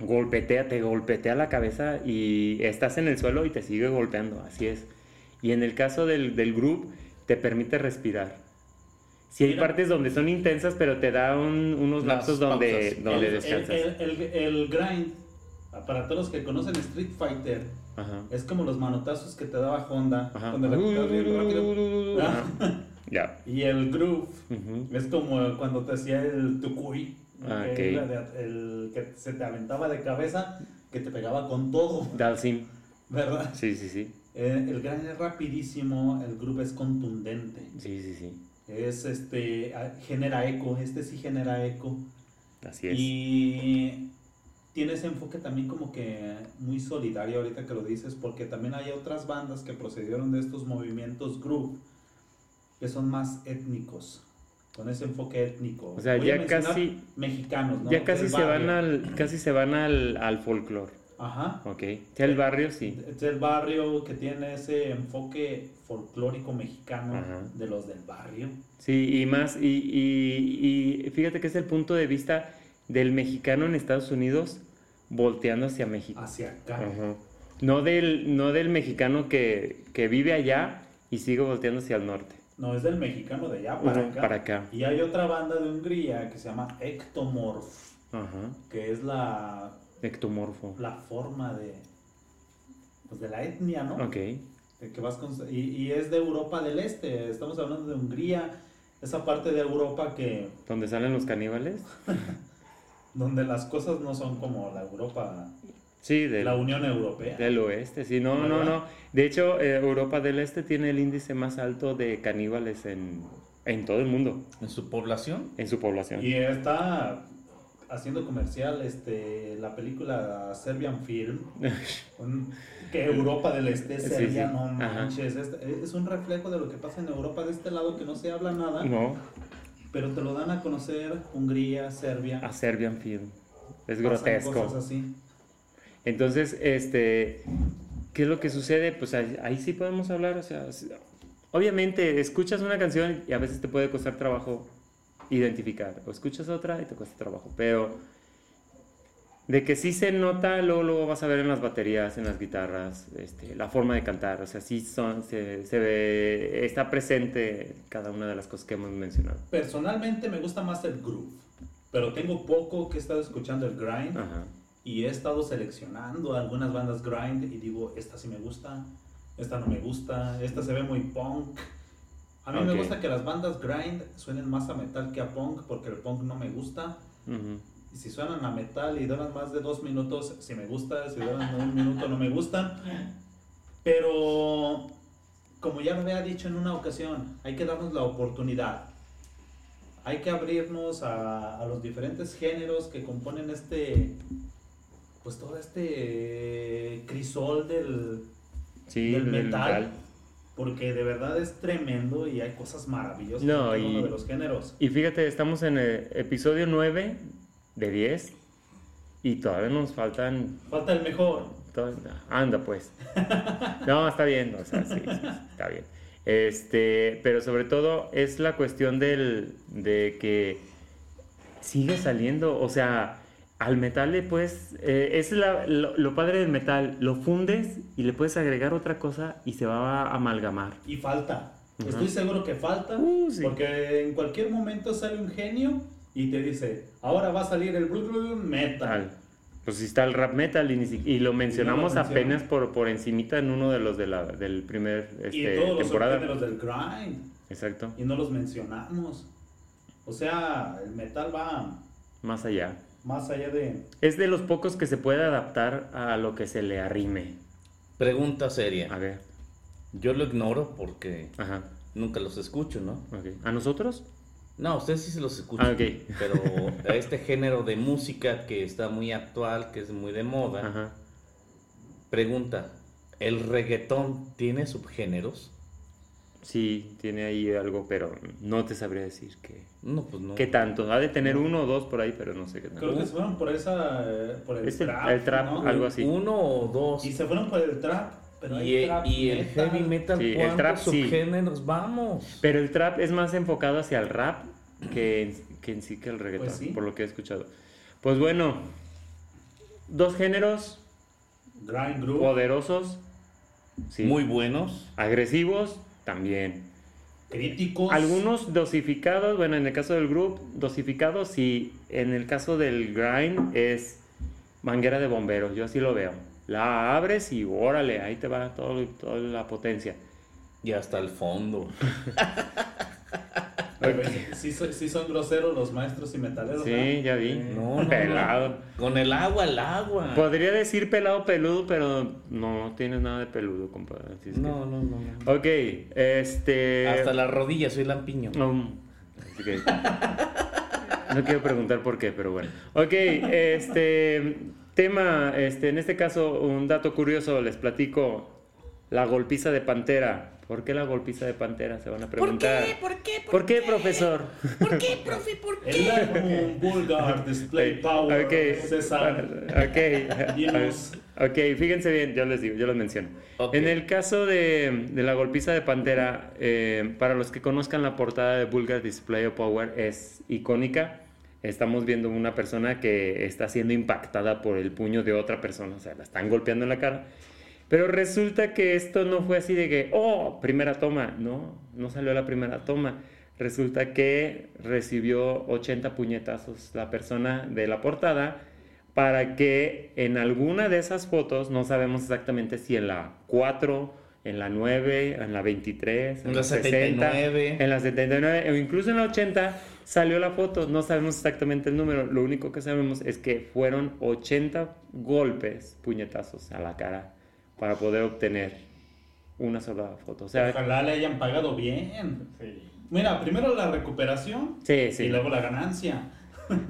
C: Golpetea, te golpetea la cabeza y estás en el suelo y te sigue golpeando, así es. Y en el caso del, del group, te permite respirar. Si hay partes donde son intensas, pero te da un- unos lapsos donde, donde
B: el,
C: descansas.
B: el- el- el grind, para todos los que conocen Street Fighter,
C: Ajá.
B: es como los manotazos que te daba Honda.
C: Ajá. Ajá. <laughs> Ya.
B: Y el groove es como cuando te hacía el tukui.
C: Ah,
B: de- el que se te aventaba de cabeza, que te pegaba con todo,
C: Dalsim.
B: ¿verdad?
C: Sí, sí, sí.
B: Eh, el grind es rapidísimo, el groove es contundente.
C: Sí, sí, sí.
B: Es este, ah, genera eco, este sí genera eco.
C: Así es.
B: Y tiene ese enfoque también como que muy solidario ahorita que lo dices, porque también hay otras bandas que procedieron de estos movimientos groove que son más étnicos, con ese enfoque étnico.
C: O sea,
B: Voy
C: ya casi-
B: mexicanos, ¿no?
C: ya casi se van al, casi se van al, al folclore.
B: Ajá.
C: Ok. Ya el barrio sí.
B: Es el barrio que tiene ese enfoque folclórico mexicano
C: Ajá.
B: de los del barrio.
C: Sí, y más, y, y- y fíjate que es el punto de vista del mexicano en Estados Unidos volteando hacia México.
B: Hacia acá.
C: Ajá. No del, no del mexicano que, que vive allá y sigue volteando hacia el norte.
B: No, es del mexicano de allá para acá.
C: para acá.
B: Y hay otra banda de Hungría que se llama Ectomorph,
C: Ajá.
B: que es la,
C: Ectomorfo.
B: la forma de, pues de la etnia, ¿no?
C: Ok.
B: De que vas con- y, y es de Europa del Este, estamos hablando de Hungría, esa parte de Europa que
C: ¿Dónde salen los caníbales? <laughs>
B: donde las cosas no son como la Europa,
C: Sí, del,
B: la Unión Europea.
C: del oeste. Sí, no, no, no. De hecho, eh, Europa del Este tiene el índice más alto de caníbales en, en todo el mundo,
D: En su población.
C: en su población.
B: Y está haciendo comercial este la película Serbian Film, <laughs> un- que Europa del Este, Serbia,
C: sí.
B: no manches, es, es un reflejo de lo que pasa en Europa de este lado que no se habla nada,
C: No,
B: pero te lo dan a conocer Hungría, Serbia,
C: a Serbian Film. Es
B: pasan
C: grotesco.
B: cosas así.
C: Entonces, este, ¿qué es lo que sucede? Pues ahí, ahí sí podemos hablar, o sea, obviamente escuchas una canción y a veces te puede costar trabajo identificar, o escuchas otra y te cuesta trabajo, pero de que sí se nota, luego, luego vas a ver en las baterías, en las guitarras, este, la forma de cantar, o sea, sí son, se, se ve, está presente cada una de las cosas que hemos mencionado.
B: Personalmente me gusta más el groove, pero tengo poco que he estado escuchando el grind
C: Ajá.
B: Y he estado seleccionando algunas bandas grind y digo, esta sí me gusta, esta no me gusta, esta se ve muy punk. A mí me
C: Ok.
B: gusta que las bandas grind suenen más a metal que a punk porque el punk no me gusta.
C: Ujú.
B: Y si suenan a metal y duran más de dos minutos, sí me gusta, si duran un minuto no me gustan. Pero, como ya lo había dicho en una ocasión, hay que darnos la oportunidad. Hay que abrirnos a, a los diferentes géneros que componen este, pues todo este crisol del,
C: Sí,
B: del
C: del
B: metal,
C: metal.
B: Porque de verdad es tremendo y hay cosas maravillosas
C: No,
B: en cada
C: y-
B: uno de los géneros.
C: Y fíjate, estamos en el episodio 9 de 10 y todavía nos faltan...
B: Falta el mejor.
C: Anda pues. <laughs> No, está bien, o sea, sí, sí, sí, está bien. Este, pero sobre todo es la cuestión del, de que sigue saliendo, o sea, al metal le puedes, eh, es la- lo, lo padre del metal, lo fundes y le puedes agregar otra cosa y se va a amalgamar.
B: Y falta. Estoy seguro que falta.
C: Uh, sí.
B: Porque en cualquier momento sale un genio y te dice, ahora va a salir el blue, blue, blue metal.
C: Tal. Pues sí está el rap metal y, ni si- y lo mencionamos apenas por, por encimita en uno de los de la, del primer
B: y
C: este,
B: todos los
C: temporada.
B: géneros del grind.
C: Exacto,
B: Y no los mencionamos. O sea, el metal va
C: más allá.
B: Más allá de...
C: Es de los pocos que se puede adaptar a lo que se le arrime.
D: Pregunta
C: A
D: seria. No, ustedes sí se los escuchan.
C: Ah, ok.
D: Pero este género de música que está muy actual, que es muy de moda,
C: Ajá.
D: pregunta, ¿el reggaetón tiene subgéneros?
C: Sí, tiene ahí algo, pero no te sabría decir qué,
D: No, pues no.
C: qué tanto. Ha de tener uno o dos por ahí, pero no sé qué tanto.
B: Creo que se fueron por esa. por el
C: Es el-
B: trap.
C: el trap,
B: ¿no?
C: algo así.
D: Uno o dos.
B: Y se fueron por el trap. Pero hay
D: Y, e-
B: trap
D: y el heavy metal,
C: Sí, el
D: ¿cuántos
C: trap, sí.
D: subgéneros? Vamos.
C: Pero el trap es más enfocado hacia el rap que en, que en sí que el reggaetón,
B: Pues sí.
C: por lo que he escuchado. Pues bueno, dos géneros
B: Grind Group.
C: poderosos, sí.
D: Muy buenos.
C: agresivos también.
B: Críticos.
C: Algunos dosificados, bueno, en el caso del group, dosificados y en el caso del grind es manguera de bomberos, yo así lo veo. La abres y órale, ahí te va todo, toda la potencia.
D: Y hasta el fondo. <laughs>
B: Sí, son groseros los maestros y metaleros.
C: Sí,
B: ¿verdad?
C: ya vi.
D: No, no,
C: Pelado.
D: Con el agua, el agua.
C: Podría decir pelado peludo, pero no tienes nada de peludo, compadre. así es que-
D: No, no, no. no.
C: Ok, este.
D: Hasta las rodillas, soy lampiño.
C: Um, así que- No quiero preguntar por qué, pero bueno. Ok, este tema, este, en este caso, un dato curioso, les platico. La golpiza de pantera. ¿Por qué la golpiza de pantera? Se van a preguntar.
F: ¿Por qué?
C: ¿Por qué, profesor?
F: ¿Por qué, profe? ¿Por <laughs> qué?
B: El álbum Vulgar Display Power.
C: Ok,
B: César.
C: ok,
B: Dinos.
C: ok, fíjense bien, yo les digo, yo los menciono.
D: Ok.
C: En el caso de, de la golpiza de Pantera, eh, para los que conozcan la portada de Vulgar Display of Power, es icónica. Estamos viendo una persona que está siendo impactada por el puño de otra persona, o sea, la están golpeando en la cara. Pero resulta que esto no fue así de que, oh, primera toma. No, no salió la primera toma. Resulta que recibió 80 puñetazos la persona de la portada para que en alguna de esas fotos, no sabemos exactamente si en la 4, en la 9, en la 23,
D: En la 79.
C: en la 79 o incluso en la 80 salió la foto, no sabemos exactamente el número, lo único que sabemos es que fueron 80 golpes, puñetazos a la cara para poder obtener una sola foto. O sea,
B: Ojalá le hayan pagado bien. Mira, primero la recuperación
C: sí, sí.
B: y luego la ganancia.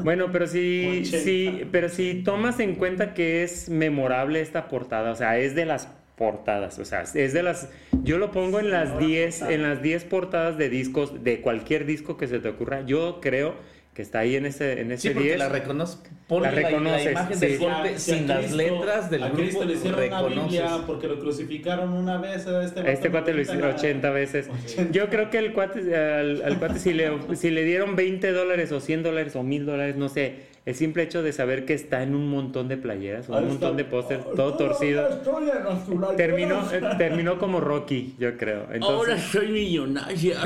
C: Bueno, pero si,
B: 80.
C: si, pero si tomas en cuenta que es memorable esta portada, o sea, es de las portadas, o sea, es de las, yo lo pongo en las 10, en las 10 portadas de discos, de cualquier disco que se te ocurra, yo creo que está ahí en ese, en
D: Sí,
C: ese
D: porque
C: 10.
D: la reconoces.
C: La
D: la, la
C: reconoces,
D: imagen
C: sí.
D: del golpe
B: Si
D: sin las
B: Cristo-
D: letras del
B: a
D: grupo.
B: Cristo le hicieron una
D: reconoces.
B: Biblia porque lo crucificaron una vez a este
C: A este cuate lo
B: 90
C: hicieron 80 veces.
B: 80.
C: Yo creo que el cuate, al, al cuate si le, si le dieron 20 dólares o 100 dólares o 1000 dólares, no sé, el simple hecho de saber que está en un montón de playeras, o un
B: Ahí
C: montón de pósters, todo torcido. Terminó, eh, terminó como Rocky, yo creo.
F: Ahora
C: Entonces,
F: soy millonaria.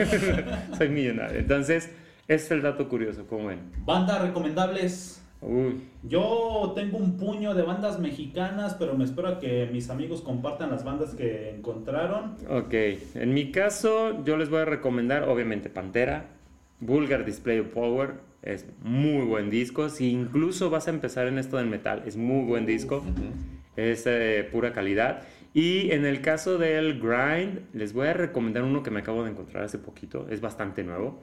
F: <laughs>
C: soy millonario. Entonces, es el dato curioso, como ven.
B: Bandas recomendables.
C: Uy,
B: Yo tengo un puño de bandas mexicanas, pero me espero a que mis amigos compartan las bandas que encontraron.
C: ok. En mi caso, yo les voy a recomendar, obviamente, Pantera, Vulgar Display of Power. Es muy buen disco. Si incluso vas a empezar en esto del metal, es muy buen disco. Es eh, pura calidad. Y en el caso del grind, les voy a recomendar uno que me acabo de encontrar hace poquito. Es bastante nuevo.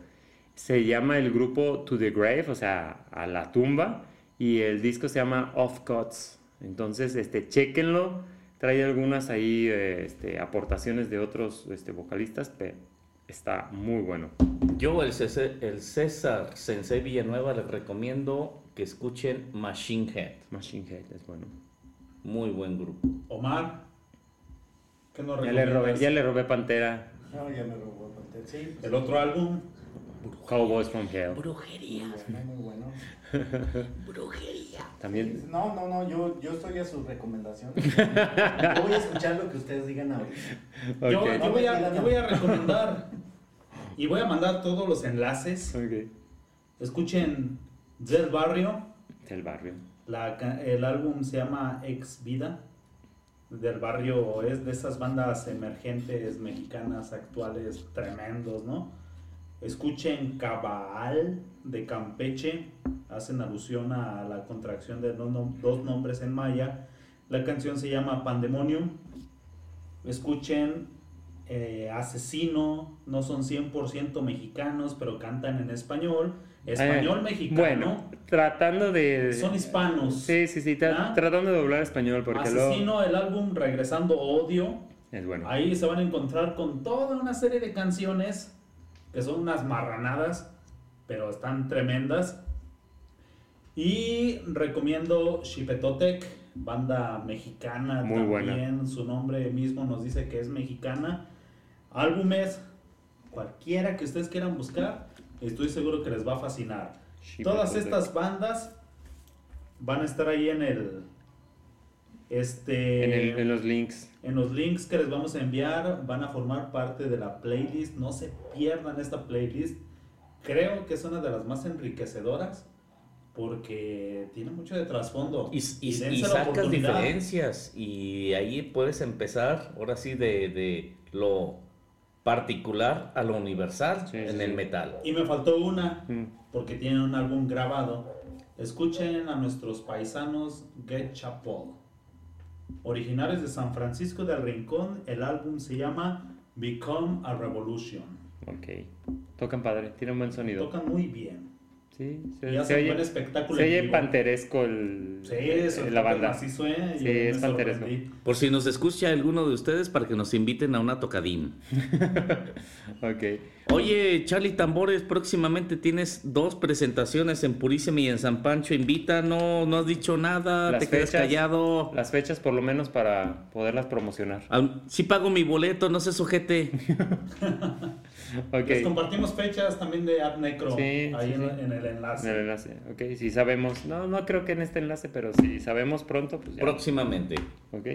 C: Se llama el grupo To The Grave, o sea, a la tumba. Y el disco se llama Off Cuts. Entonces, este, chéquenlo. Trae algunas ahí este, aportaciones de otros este, vocalistas, pero está muy bueno.
D: Yo, el César, el César Sensei Villanueva, les recomiendo que escuchen Machine Head.
C: Machine Head es bueno.
D: Muy buen grupo.
B: Omar, ¿qué nos
C: Ya le robé, ya le robé Pantera.
E: No, ya me robó pastel. Sí, pues,
B: El otro álbum,
C: Cowboys from Hell.
F: Brujería,
E: muy bueno, muy bueno. <laughs>
F: brujería.
C: También.
E: No, no, no, yo, yo estoy a sus recomendaciones. <laughs> Yo voy a escuchar lo que ustedes digan ahorita.
B: yo,
C: Ok.
B: yo voy a, yo voy a recomendar y voy a mandar todos los enlaces.
C: Ok.
B: Escuchen Del Barrio.
C: El barrio.
B: La el álbum se llama Ex Vida. Del barrio es de esas bandas emergentes mexicanas actuales tremendos, ¿no? Escuchen Cabal de Campeche, hacen alusión a la contracción de dos, nom- dos nombres en maya. La canción se llama Pandemonium. Escuchen eh, Asesino, no son 100% mexicanos, pero cantan en español. Español
C: Eh,
B: mexicano.
C: Bueno, tratando de...
B: Son hispanos.
C: Sí, sí, sí, tra-
B: ¿Ah?
C: tratando de doblar español porque
B: Asesino, el álbum Regresando Odio.
C: Es bueno.
B: Ahí se van a encontrar con toda una serie de canciones que son unas marranadas, pero están tremendas. Y recomiendo Xipetotec, banda mexicana
C: Muy buena.
B: también. Su nombre mismo nos dice que es mexicana. Álbumes, cualquiera que ustedes quieran buscar, estoy seguro que les va a fascinar. Todas estas bandas van a estar ahí en el. Este.
C: En, el- en los links.
B: En los links que les vamos a enviar van a formar parte de la playlist. No se pierdan esta playlist. Creo que es una de las más enriquecedoras porque tiene mucho de trasfondo.
D: Y, y- sacas diferencias y ahí puedes empezar, ahora sí, de, de lo particular a lo universal
C: Sí,
D: en
C: sí,
D: el metal.
B: Y me faltó una
C: Mm.
B: porque tienen un álbum grabado. Escuchen a nuestros paisanos Get Chapel. Originarios de San Francisco del Rincón, el álbum se llama Become a Revolution.
C: Ok. Tocan padre, tienen buen sonido.
B: Tocan muy bien.
C: Sí,
B: Y
C: se, se
B: hacen buen espectáculo.
C: se oye
B: vivo.
C: panteresco el,
B: Sí, eso
C: la banda.
B: Así suena. y
C: Sí, es panteresco.
B: sorprendí.
D: Por si nos escucha alguno de ustedes para que nos inviten a una tocadín. <laughs>
C: Ok.
D: Oye, Charlie Tambores, próximamente tienes dos presentaciones en Purísima y en San Pancho. Invita, no, no has dicho nada,
C: Las
D: te quedas
C: fechas.
D: callado.
C: Las fechas por lo menos para poderlas promocionar.
D: Ah, Sí pago mi boleto, no se sujete. <laughs> <laughs>
C: Ok.
B: Les compartimos fechas también de Art Necro
C: Sí,
B: ahí
C: sí,
B: en,
C: sí.
B: en el
C: En el
B: enlace.
C: enlace. Ok, si sabemos. No, no creo que en este enlace, pero si sabemos pronto, pues ya.
D: Próximamente.
C: Ok.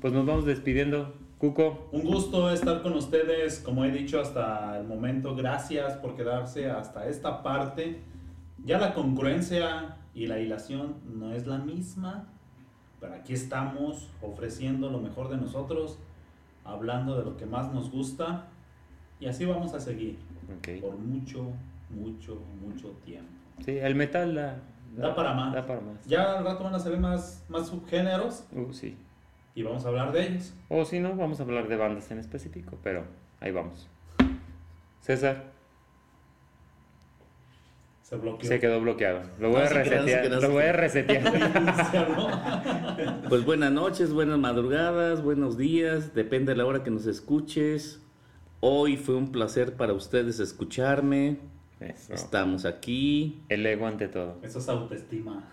C: Pues nos vamos despidiendo. Cuco,
B: Un gusto estar con ustedes, como he dicho hasta el momento. Gracias por quedarse hasta esta parte. Ya la congruencia y la hilación no es la misma, pero aquí estamos ofreciendo lo mejor de nosotros, hablando de lo que más nos gusta y así vamos a seguir por mucho, mucho, mucho tiempo.
C: Sí, el metal da,
B: Da para más.
C: Da para más.
B: Ya al rato van a salir más, más subgéneros
C: Uh, sí.
B: y vamos a hablar de ellos.
C: O si no, vamos a hablar de bandas en específico, pero ahí vamos. César,
B: Se bloqueó.
C: se quedó bloqueado. Lo voy
D: No
C: a resetear.
D: quedó,
C: Lo voy a resetear. <laughs>
D: Pues buenas noches, buenas madrugadas, buenos días, depende de la hora que nos escuches. Hoy fue un placer para ustedes escucharme.
C: Eso.
D: Estamos aquí.
C: El ego ante todo.
B: Eso es autoestima.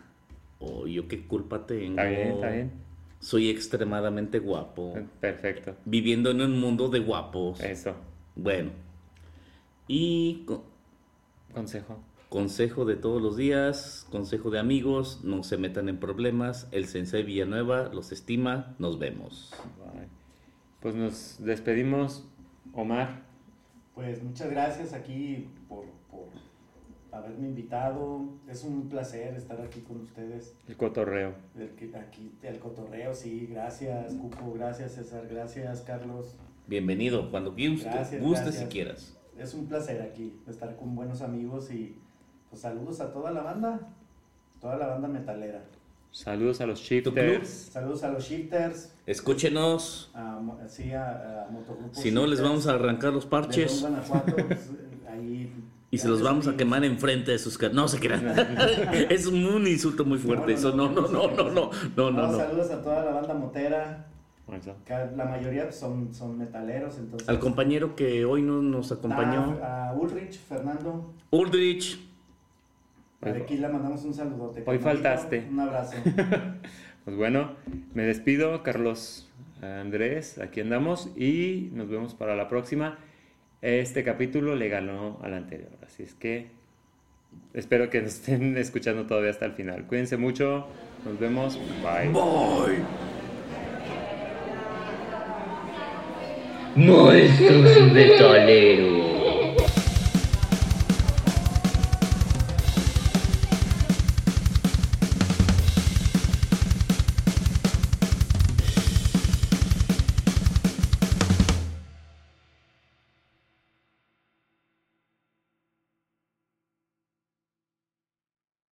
D: Oh, yo qué culpa tengo.
C: Está bien, está bien.
D: Soy extremadamente guapo.
C: Perfecto.
D: Viviendo en un mundo de guapos.
C: Eso.
D: Bueno. Y co-
C: Consejo.
D: consejo de todos los días, consejo de amigos, no se metan en problemas. El Sensei Villanueva los estima. Nos vemos.
C: Bye. Pues nos despedimos. Omar,
E: Pues muchas gracias aquí por, por haberme invitado. Es un placer estar aquí con ustedes.
C: el cotorreo.
E: El Aquí el cotorreo, sí. Gracias, Cuco. Gracias, César. Gracias, Carlos.
D: Bienvenido cuando guste,
E: Gracias,
D: guste
E: gracias.
D: si quieras.
E: Es un placer aquí estar con buenos amigos y pues saludos a toda la banda, toda la banda metalera.
C: Saludos a los shifters.
E: Saludos a los shifters,
D: Escúchenos.
E: a, mo- sí, a, a Motogrupo
D: Si no, les vamos a arrancar los parches
E: Guanajuato, pues, ahí <laughs>
D: y se los vamos a quemar enfrente de sus casas. No se crean. <laughs> <laughs> es un insulto muy fuerte. Eso no, no, no, no, no, no, no,
E: No,
D: no.
E: Saludos a toda la banda motera, la mayoría son, son metaleros, entonces...
D: Al compañero que hoy no nos acompañó,
E: A, a Ulrich, Fernando,
D: Ulrich.
E: De aquí le mandamos un saludote.
C: Hoy faltaste.
E: Un abrazo. <laughs>
C: Pues bueno, me despido, Carlos Andrés, aquí andamos y nos vemos para la próxima. Este capítulo le ganó al anterior, así es que espero que nos estén <laughs> escuchando todavía hasta el final. Cuídense mucho, nos vemos, bye.
F: Bye.
A: Monstruos metaleros.